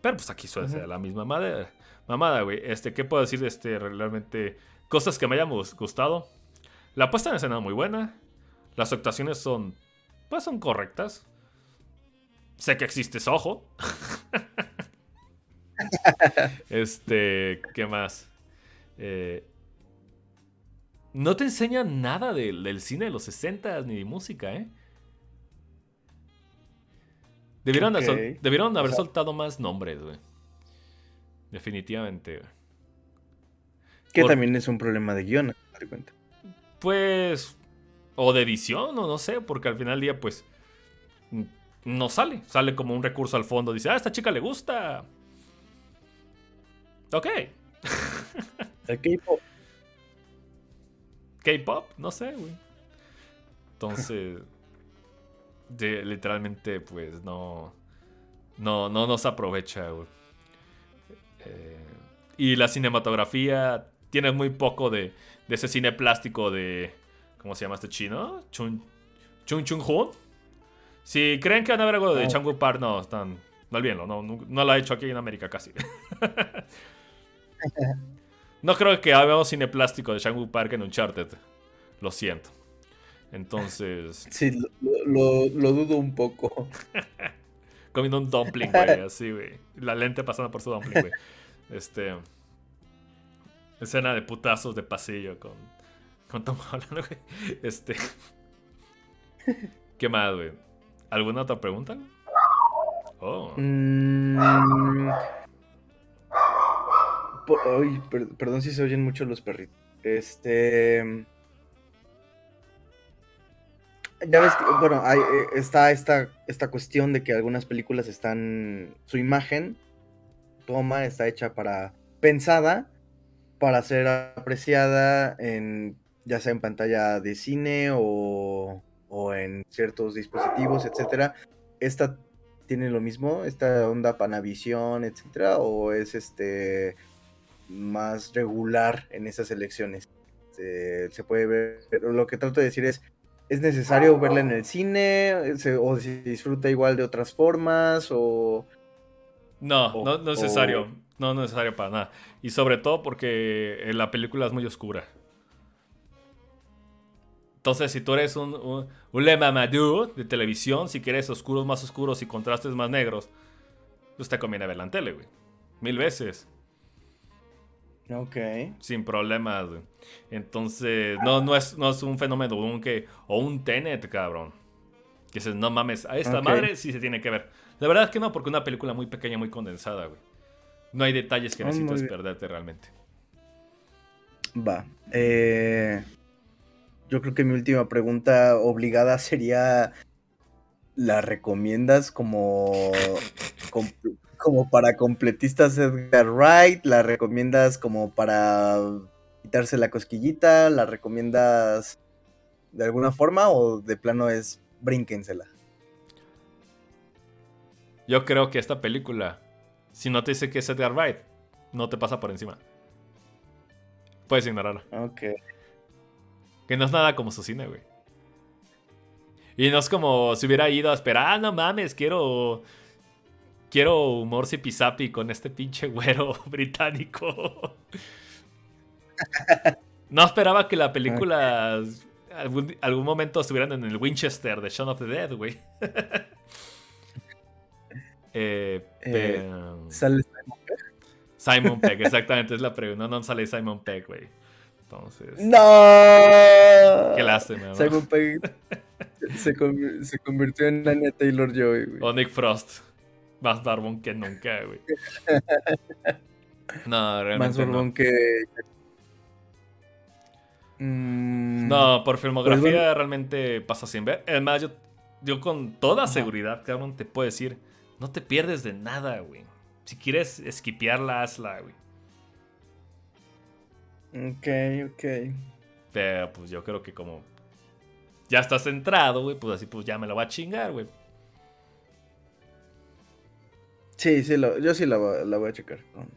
Pero pues aquí suele la misma madre, mamada, güey. Este, ¿qué puedo decir? Este, realmente, cosas que me hayan gustado. La puesta en escena muy buena. Las actuaciones son, pues son correctas. Sé que existe ojo. *laughs* este, ¿qué más? Eh, no te enseña nada del, del cine de los 60 ni de música, ¿eh? Debieron, debieron haber soltado más nombres, güey. Definitivamente, güey. Que también es un problema de guion, te cuenta. Pues. O de edición, o no sé, porque al final del día, pues. No sale. Sale como un recurso al fondo. Dice, ah, a esta chica le gusta. Ok. *laughs* El K-pop. K-pop, no sé, güey. Entonces *laughs* literalmente, pues no, no, no nos aprovecha, eh, y la cinematografía tiene muy poco de, de, ese cine plástico de. ¿Cómo se llama este chino? Chun Chun Chun Hun. Si creen que van a ver algo de oh. Park, no, están. No olvídenlo, no, no, lo ha hecho aquí en América casi. *laughs* no creo que hagamos cine plástico de Changu Park en Uncharted. Lo siento. Entonces. *laughs* Sí, lo, dudo un poco. *laughs* Comiendo un dumpling, güey, así, güey. La lente pasando por su dumpling, güey. Este. Escena de putazos de pasillo con. Con Tom Holland, güey. Este. ¿Qué más, güey? ¿Alguna otra pregunta? Oh. Mm. perdón si se oyen mucho los perritos. Este. Ya ves que, bueno, eh, está esta, esta cuestión de que algunas películas están. Su imagen, toma, está hecha para. pensada para ser apreciada en. Ya sea en pantalla de cine o. o en ciertos dispositivos, etcétera. Esta tiene lo mismo, esta onda Panavision, etcétera, o es este más regular en esas elecciones. Se, se puede ver, pero lo que trato de decir es ¿Es necesario verla en el cine? ¿O se disfruta igual de otras formas? ¿O.? No, no, no es necesario. No, no es necesario para nada. Y sobre todo porque la película es muy oscura. Entonces, si tú eres un, un, un Le de televisión, si quieres oscuros más oscuros y contrastes más negros, pues te conviene ver la tele, güey. Mil veces. Ok. Sin problemas, Entonces, no, no, es, no es un fenómeno un que, o un Tenet, cabrón. Que dices, no mames, a esta madre sí se tiene que ver. La verdad es que no, porque una película muy pequeña, muy condensada, güey. No hay detalles que ah, necesites perderte realmente. Va. Eh, yo creo que mi última pregunta obligada sería: ¿la recomiendas como como para completistas Edgar Wright, la recomiendas como para quitarse la cosquillita, la recomiendas de alguna forma o de plano es brínquensela? Yo creo que esta película, si no te dice que es Edgar Wright, no te pasa por encima. Puedes ignorarla. Ok. Que no es nada como su cine, güey. Y no es como si hubiera ido a esperar, ah, no mames, quiero. Quiero humor zipizapi con este pinche güero *laughs* británico. *laughs* No esperaba que la película algún, algún momento estuvieran en el Winchester de Shaun of the Dead, güey. *laughs* eh, eh, ¿Sale Simon Pegg? Simon Pegg, exactamente, es la pregunta. No, no sale Simon Pegg, güey. Entonces. ¡No! Qué lástima, Simon Pegg se, se, convirtió en Anya Taylor Joy, güey. O Nick Frost. Más barbón que nunca, güey. *laughs* No, realmente. Más barbón que. Mm. No, por filmografía pues realmente pasa sin ver. Además, yo, yo con toda seguridad, cabrón, te puedo decir, no te pierdes de nada, güey. Si quieres esquipearla, hazla, güey. Ok, ok. Pero pues yo creo que como ya estás centrado, güey, pues así pues ya me la voy a chingar, güey. Sí, sí, yo sí la, voy a checar con,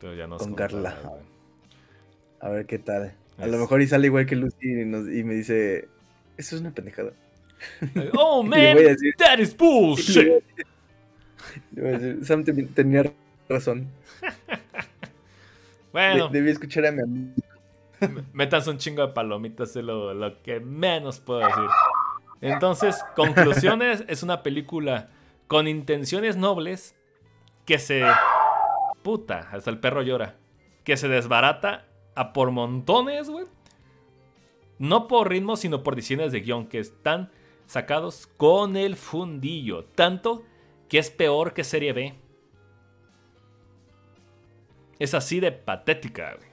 Pero ya no con Carla. a ver qué tal. A lo mejor y sale igual que Lucy y, me dice, eso es una pendejada. *laughs* Oh, *laughs* man, that is bullshit. *laughs* Sam tenía razón. Bueno. debí escuchar a mi amigo. *laughs* Metas un chingo de palomitas, es lo, lo que menos puedo decir. Entonces, conclusiones, *laughs* es una película con intenciones nobles que se... Puta, hasta el perro llora. Que se desbarata a por montones, güey. No por ritmo, sino por decisiones de guion que están sacados con el fundillo. Tanto que es peor que Serie B. Es así de patética, güey.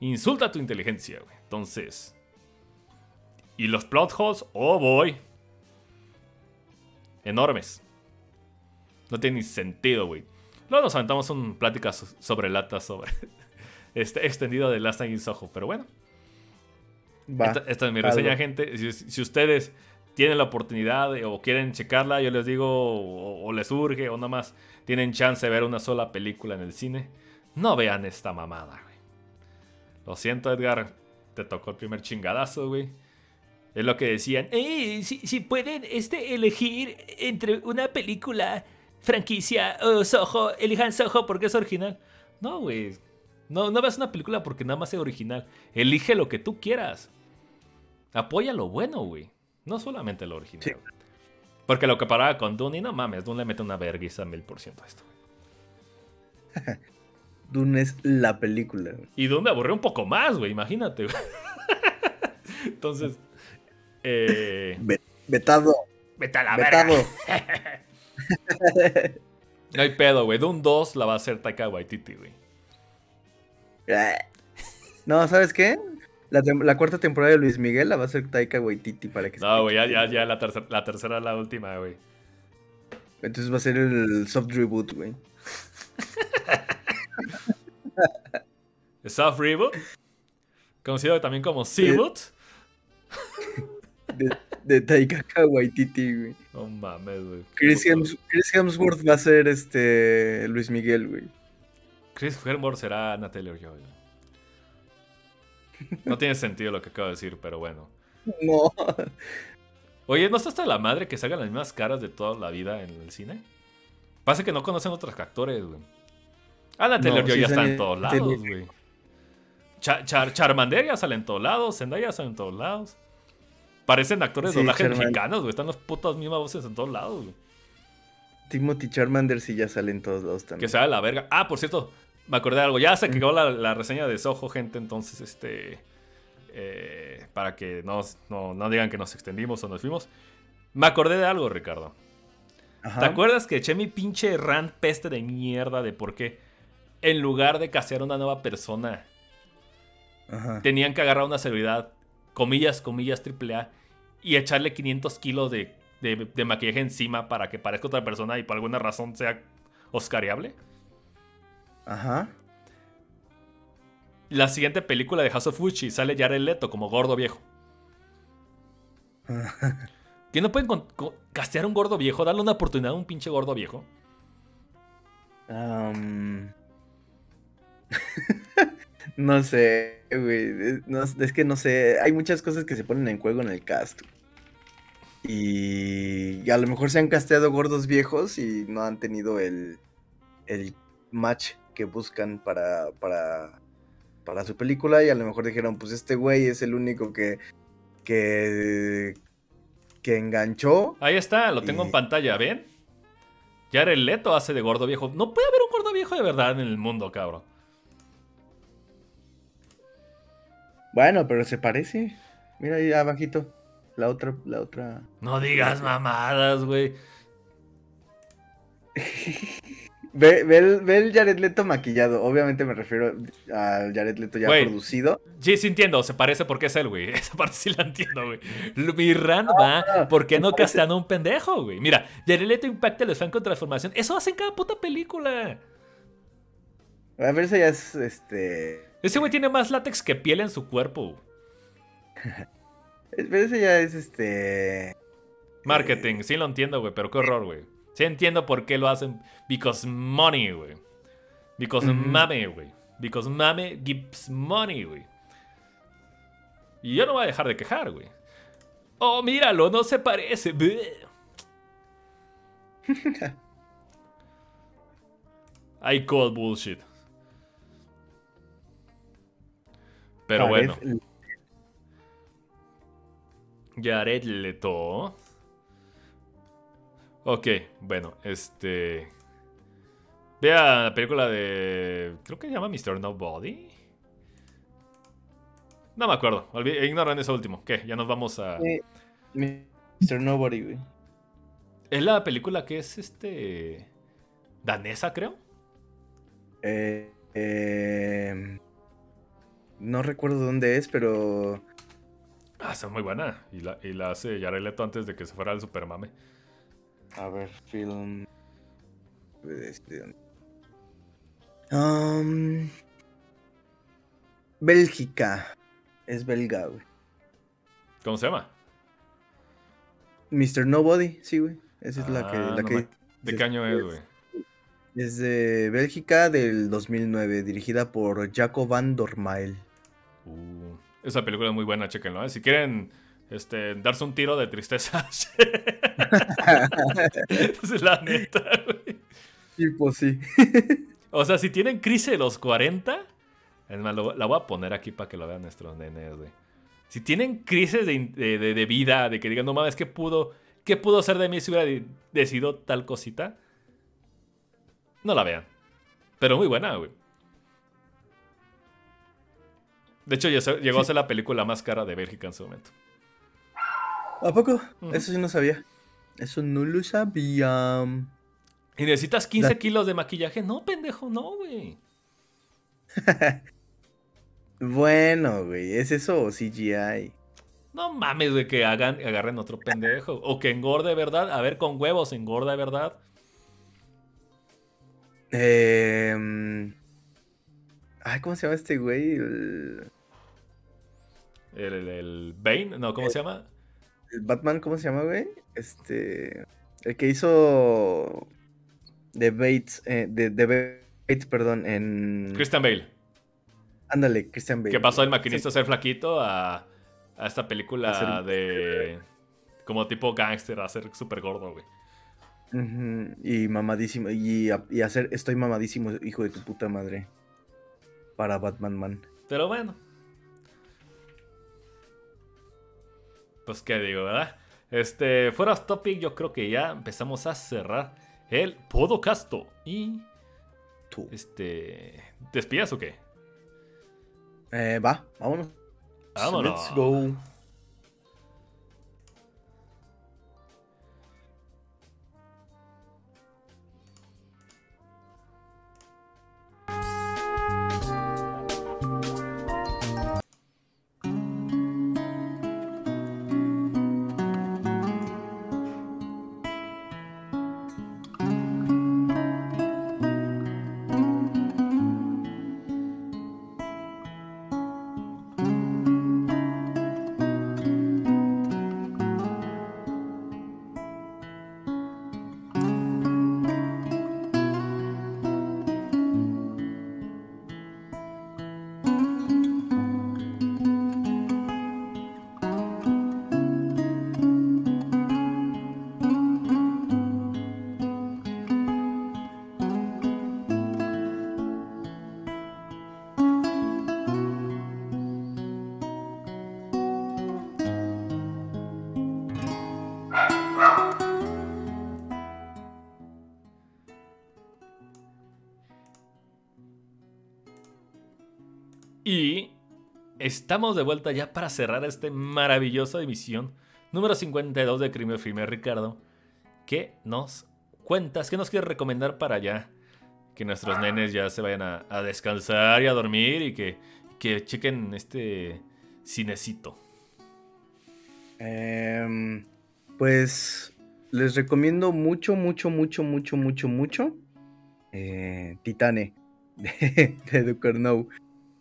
Insulta tu inteligencia, güey. Entonces. Y los plot holes, oh boy. Enormes. No tiene ni sentido, güey. Luego nos aventamos un plática sobre latas sobre *laughs* este extendido de Last Night in Soho. Pero bueno. esta, es mi reseña, gente. Si, ustedes tienen la oportunidad o quieren checarla, yo les digo, o, o les urge, o nada más tienen chance de ver una sola película en el cine, no vean esta mamada, güey. Lo siento, Edgar. Te tocó el primer chingadazo, güey. Es lo que decían. Eh, si, pueden este, elegir entre una película, franquicia o Soho, elijan Soho porque es original. No, güey. No, no veas una película porque nada más es original. Elige lo que tú quieras. Apoya lo bueno, güey. No solamente lo original. Porque lo que paraba con Dune, no mames, Dune le mete una vergüenza mil por ciento a esto. *laughs* Dune es la película. Y Dune me aburrió un poco más, güey, imagínate. *laughs* Entonces, eh... A la Vetado. *laughs* no hay pedo, güey. Dune 2 la va a hacer Taika Waititi, güey. *laughs* No, ¿sabes qué? La, cuarta temporada de Luis Miguel la va a hacer Taika Waititi para que No, güey, ya, ya, ya la, tercera la tercera la última, güey. Entonces va a ser el soft reboot, güey. Soft Reboot, conocido también como Seaboot. De, de Taika Waititi, güey. No mames, güey. Chris, Hemsworth va a ser este Luis Miguel, güey. Chris Hemsworth será Natalia Joy. No tiene sentido lo que acabo de decir, pero bueno. No. Oye, ¿no está hasta la madre que se hagan las mismas caras de toda la vida en el cine? Pasa que no conocen otros actores, güey. Ana Taylor ya está en todos lados, güey. Charmander ya sale en todos lados, Zendaya sale en todos lados. Parecen actores de doblaje mexicanos, güey. Están las putas mismas voces en todos lados, güey. Timothy Charmander sí ya sale en todos lados también. Que sea la verga. Ah, por cierto, me acordé de algo. Ya se quedó la, reseña de Soho, gente. Entonces, este. Eh, para que no, no, digan que nos extendimos o nos fuimos. Me acordé de algo, Ricardo. ¿Te acuerdas que eché mi pinche rant peste de mierda de por qué en lugar de casear una nueva persona tenían que agarrar una celebridad, comillas, comillas, triple A, y echarle 500 kilos de, maquillaje encima para que parezca otra persona y por alguna razón sea oscariable. Ajá. La siguiente película de House of Gucci sale Jared Leto como gordo viejo. *laughs* ¿Que no pueden castear un gordo viejo? Darle una oportunidad a un pinche gordo viejo. *laughs* no sé, güey. es que no sé. Hay muchas cosas que se ponen en juego en el cast. Y, a lo mejor se han casteado gordos viejos y no han tenido el, el match que buscan para, para, para su película. Y a lo mejor dijeron, pues este güey es el único que, que, que enganchó. Ahí está, lo tengo en pantalla, ¿ven? Jared Leto hace de gordo viejo. No puede haber un gordo viejo de verdad en el mundo, cabrón. Bueno, pero se parece. Mira ahí abajito. La otra, la otra. No digas mamadas, güey. *laughs* Ve, el, Jared Leto maquillado. Obviamente me refiero al Jared Leto ya producido. Sí, sí entiendo. Se parece porque es él, güey. *laughs* Esa parte sí la entiendo, güey. Mi ran va. Ah, ¿Por qué no castean a un pendejo, güey? Mira, Jared Leto impacta el fan con transformación. Eso hace en cada puta película. A ver, eso ya es este. Ese güey tiene más látex que piel en su cuerpo. *laughs* pero ese ya es este. Marketing, sí lo entiendo, güey, pero qué horror, güey. Sí entiendo por qué lo hacen. Because money, güey. Because mame, güey. Because mame gives money, güey. Y yo no voy a dejar de quejar, güey. Oh, míralo, no se parece. *laughs* I call bullshit. Pero bueno. Jared Leto. Ok, bueno, este. Vea la película de. Creo que se llama Mr. Nobody. No me acuerdo. Ignoran ese último. ¿Qué? Ya nos vamos a. Mr. Nobody, güey. Es la película que es este. danesa, creo. Eh, eh, no recuerdo dónde es, pero. Ah, está muy buena. Y la, y la hace Jared Leto antes de que se fuera al Supermame. A ver, film. Este, um, Bélgica. Es belga, güey. ¿Cómo se llama? Mr. Nobody, sí, güey. Esa es la que. Ah, la que ¿De qué año es, güey? Es de Bélgica del 2009, dirigida por Jaco van Dormael. Uh, esa película es muy buena, chequenlo. ¿eh? Si quieren este, darse un tiro de tristeza. *laughs* es la neta, güey. Sí, pues sí. o sea, si tienen crisis de los 40, es más, la voy a poner aquí para que lo vean nuestros nenes, güey. Si tienen crisis de, vida, de que digan, no mames, ¿qué pudo, ¿qué pudo ser de mí si hubiera decidido tal cosita? No la vean. Pero muy buena, güey. De hecho, llegó a ser la película más cara de Bélgica en su momento. ¿A poco? Eso sí no sabía. Eso no lo sabía. ¿Y necesitas 15 kilos de maquillaje? No, pendejo, no, güey. *laughs* bueno, güey, ¿es eso o CGI? No mames, güey, que hagan, agarren otro pendejo. O que engorde, ¿verdad? A ver, con huevos, engorda, ¿verdad? Eh... Ay, ¿cómo se llama este güey? El... El, Bane, no, ¿cómo se llama? el Batman, ¿cómo se llama, güey? Este. El que hizo. The Bates. Eh, de, Bates, perdón, en. Christian Bale. Ándale, Christian Bale. ¿Qué pasó el maquinista a ser flaquito a, a esta película de. Como tipo gangster, a ser súper gordo, güey. Y mamadísimo. Y, y hacer estoy mamadísimo, hijo de tu puta madre. Para Batman Man. Pero bueno, pues qué digo, ¿verdad? Este, fuera topic, yo creo que ya empezamos a cerrar el podocasto. Y tú, este, ¿te o qué? Eh, va, vámonos. Vámonos. Let's go. Estamos de vuelta ya para cerrar esta maravillosa emisión número 52 de Crimen Filme Ricardo. ¿Qué nos cuentas? ¿Qué nos quieres recomendar para allá? Que nuestros nenes ya se vayan a, descansar y a dormir y que, que chequen este cinecito. Em, pues les recomiendo mucho, mucho, mucho, mucho, mucho, mucho. Eh, Titane *laughs* de, de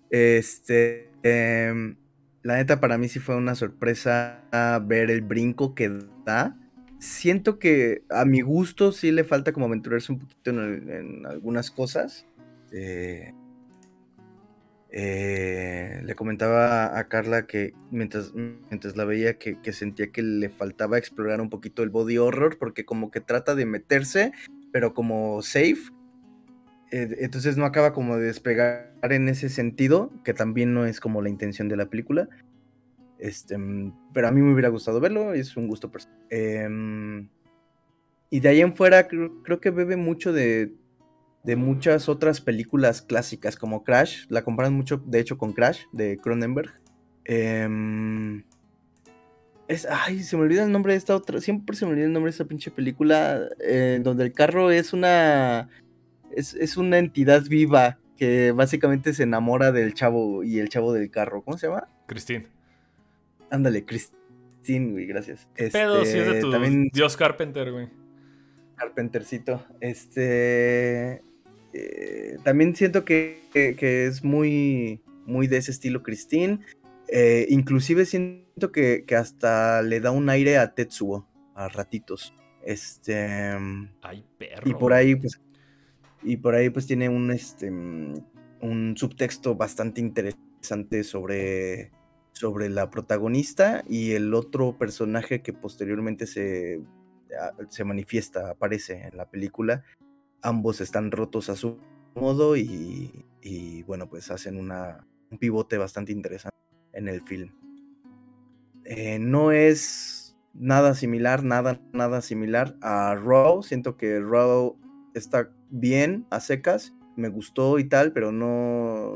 Este. Em, la neta, para mí sí fue una sorpresa ver el brinco que da. Siento que a mi gusto sí le falta como aventurarse un poquito en, algunas cosas. Eh, eh, le comentaba a Carla que mientras, mientras la veía que, sentía que le faltaba explorar un poquito el body horror porque como que trata de meterse, pero como safe. Eh, entonces no acaba como de despegar en ese sentido, que también no es como la intención de la película. Este, pero a mí me hubiera gustado verlo, es un gusto personal. Em, y de ahí en fuera creo que bebe mucho de de muchas otras películas clásicas como Crash. La comparan mucho, de hecho, con Crash de Cronenberg. Em, es, ay, se me olvida el nombre de esta otra. Siempre se me olvida el nombre de esta pinche película. Eh, donde el carro es una. Es, una entidad viva que básicamente se enamora del chavo y el chavo del carro. ¿Cómo se llama? Christine. Ándale, Christine, güey, gracias. Pero si es de este, tu Dios Carpenter, güey. Carpentercito. Este. Eh, también siento que, es muy, muy de ese estilo Christine. Eh, inclusive siento que, hasta le da un aire a Tetsuo a ratitos. Este. Ay, perro. Y por ahí, pues. Y por ahí, pues, tiene un este. un subtexto bastante interesante sobre. sobre la protagonista. Y el otro personaje que posteriormente se. se manifiesta, aparece en la pelíula ambos están rotos a su modo y, bueno, pues hacen una, un pivote bastante interesante en el film. Eh, no es nada similar, nada, nada similar a Raw. Siento que Raw está bien a secas, me gustó y tal, pero no,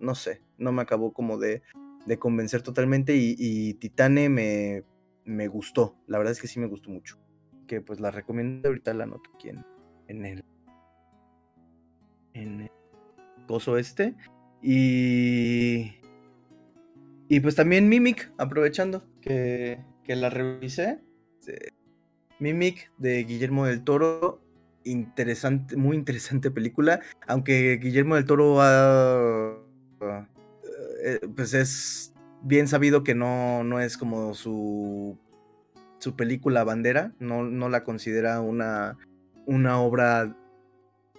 no sé, no me acabó como de, de convencer totalmente y, Titane me, me gustó, la verdad es que sí me gustó mucho. Que pues la recomiendo, ahorita la anoto aquí en el en el coso este. Y. Y pues también Mimic, aprovechando que, que la revisé. Mimic de Guillermo del Toro. Interesante, muy interesante película. Aunque Guillermo del Toro ha. Eh, pues es bien sabido que no, no es como su. su película bandera. No, no la considera una. una obra.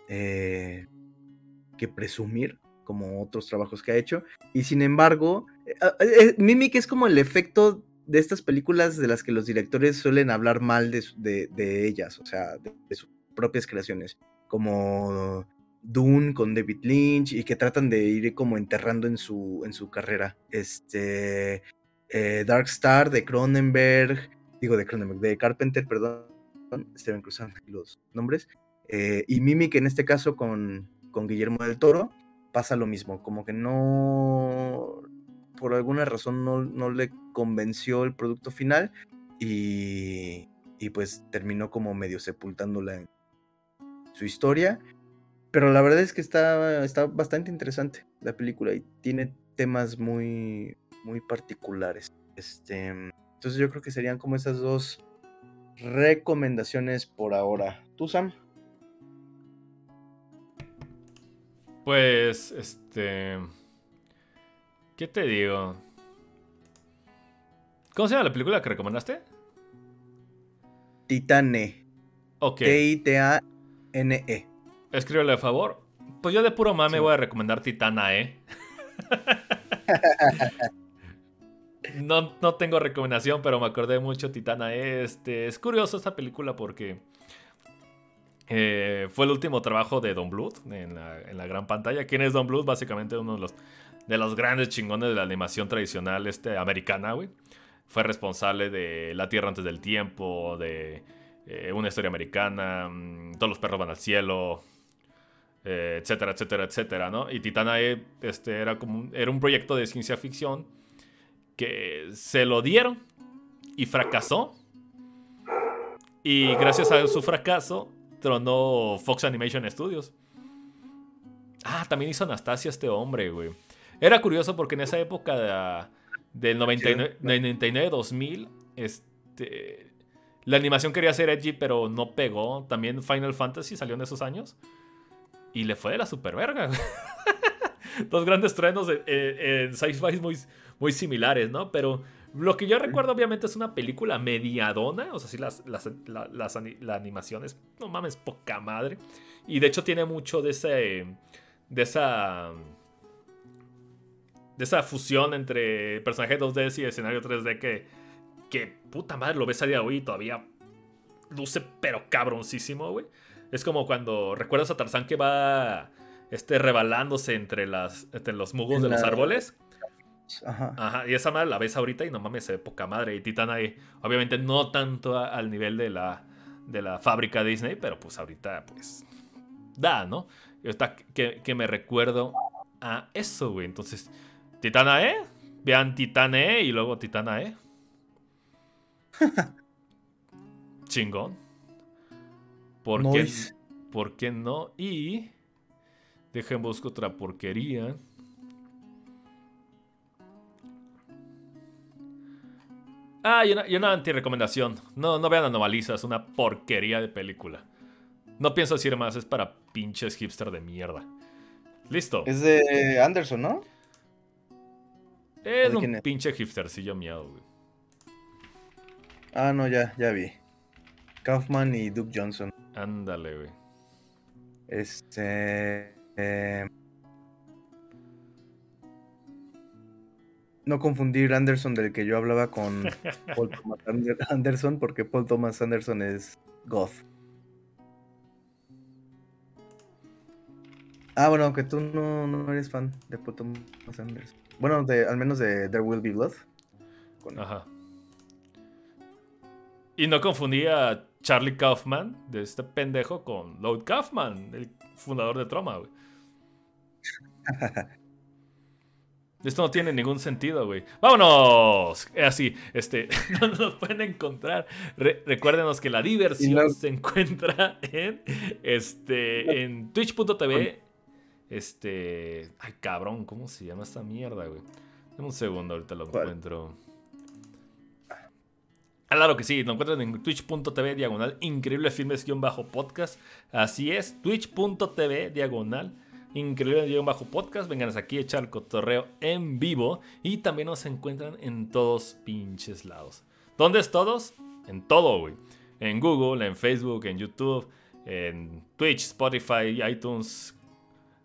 Eh, que presumir, como otros trabajos que ha hecho. Y sin embargo, eh, ah, Mimic es como el efecto de estas películas de las que los directores suelen hablar mal de, de, ellas, o sea, de, sus propias creaciones, como Dune con David Lynch y que tratan de ir como enterrando en su, en su carrera. Este, Dark Star de Cronenberg, digo de Cronenberg, de Carpenter, perdón, estoy cruzando los nombres. y Mimic en este caso con, con Guillermo del Toro pasa lo mismo, como que no, por alguna razón no, le convenció el producto final y, y, pues terminó como medio sepultándola en su historia. Pero la verdad es que está, está bastante interesante la película y tiene temas muy, muy particulares. Este, entonces yo creo que serían como esas dos recomendaciones por ahora. ¿Tú, Sam? Pues, este... ¿Qué te digo? ¿Cómo se llama la película que recomendaste? Titane. Ok. T-I-T-A-N-E. Escríbele a favor. Pues yo de puro mame voy a recomendar Titana, ¿eh? *laughs* no, no tengo recomendación, pero me acordé mucho Titana. Este, es curioso esta película porque eh, fue el último trabajo de Don Bluth en la, gran pantalla. ¿Quién es Don Bluth? Básicamente uno de los, de los grandes chingones de la animación tradicional este, americana, güey. Fue responsable de La Tierra antes del tiempo, de eh, Una historia americana, mm, Todos los perros van al cielo, eh, etcétera, etcétera, etcétera, ¿no? Y Titanae este, era, como un, era un proyecto de ciencia ficción que se lo dieron y fracasó. Y gracias a su fracaso, tronó Fox Animation Studios. Ah, también hizo Anastasia este hombre, güey. Era curioso porque en esa época del 99-2000, este, la animación quería ser edgy, pero no pegó. También Final Fantasy salió en esos años. Y le fue de la super verga. *laughs* Dos grandes truenos en, sci-fi muy, muy similares, ¿no? Pero lo que yo recuerdo, obviamente, es una película mediadona. O sea, sí, las, las, la animación es, no mames, poca madre. Y de hecho tiene mucho de ese. De esa. De esa fusión entre personaje 2D y escenario 3D que. Que puta madre, lo ves a día de hoy y todavía luce pero cabroncísimo, güey. Es como cuando recuerdas a Tarzán que va este, rebalándose entre, las, entre los musgos de los árboles. Ajá. Ajá. Y esa madre la ves ahorita y no mames, se ve poca madre. Y Titan ahí, obviamente no tanto al nivel de la, de la fábrica Disney, pero pues ahorita pues da, ¿no? Y está que, que me recuerdo a eso, güey. Entonces, Titanae, vean Titanae y luego Titanae. *laughs* Chingón. ¿Por, qué, ¿Por qué no? Y. Dejen buscar otra porquería. Ah, y una, y una anti-recomendación. No, no vean Anomaliza, es una porquería de película. No pienso decir más, es para pinches hipster de mierda. Listo. Es de Anderson, ¿no? Es un pinche hipstercillo miedo, güey. Ah, no, ya, ya vi. Kaufman y Duke Johnson. Ándale, güey. Este. Eh, no confundir Anderson del que yo hablaba con *laughs* Paul Thomas Anderson, porque Paul Thomas Anderson es goth. Ah, bueno, aunque tú no, eres fan de Paul Thomas Anderson. Bueno, de, al menos de There Will Be Blood. Ajá. Y no confundía Charlie Kaufman, de este pendejo, con Lloyd Kaufman, el fundador de Troma, güey. *laughs* Esto no tiene ningún sentido, güey. ¡Vámonos! Así, este, *laughs* no nos pueden encontrar. recuérdenos que la diversión se encuentra en, este, en twitch.tv. Este, ay, cabrón, ¿cómo se llama esta mierda, güey? Dame un segundo, ahorita lo encuentro. Claro que sí, nos encuentran en twitch.tv diagonal increíble bajo podcast. Así es, twitch.tv diagonal increíble bajo podcast. Vengan aquí a echar cotorreo en vivo y también nos encuentran en todos pinches lados. ¿Dónde es todos? En todo, güey. En Google, en Facebook, en YouTube, en Twitch, Spotify, iTunes,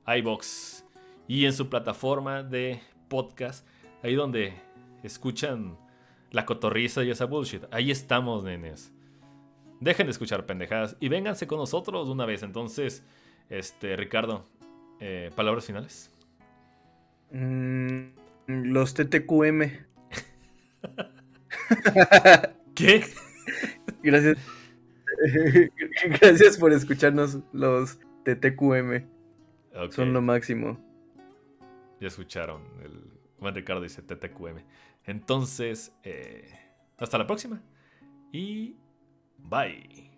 iBox y en su plataforma de podcast, ahí donde escuchan la cotorriza y esa bullshit. Ahí estamos, nenes. Dejen de escuchar pendejadas y vénganse con nosotros una vez. Entonces, este, Ricardo, eh, palabras finales. Mm, los TTQM. *laughs* ¿Qué? Gracias. *laughs* Gracias por escucharnos los TTQM. Son lo máximo. Ya escucharon. El Juan Ricardo dice TTQM. Entonces, eh, hasta la próxima. Y bye.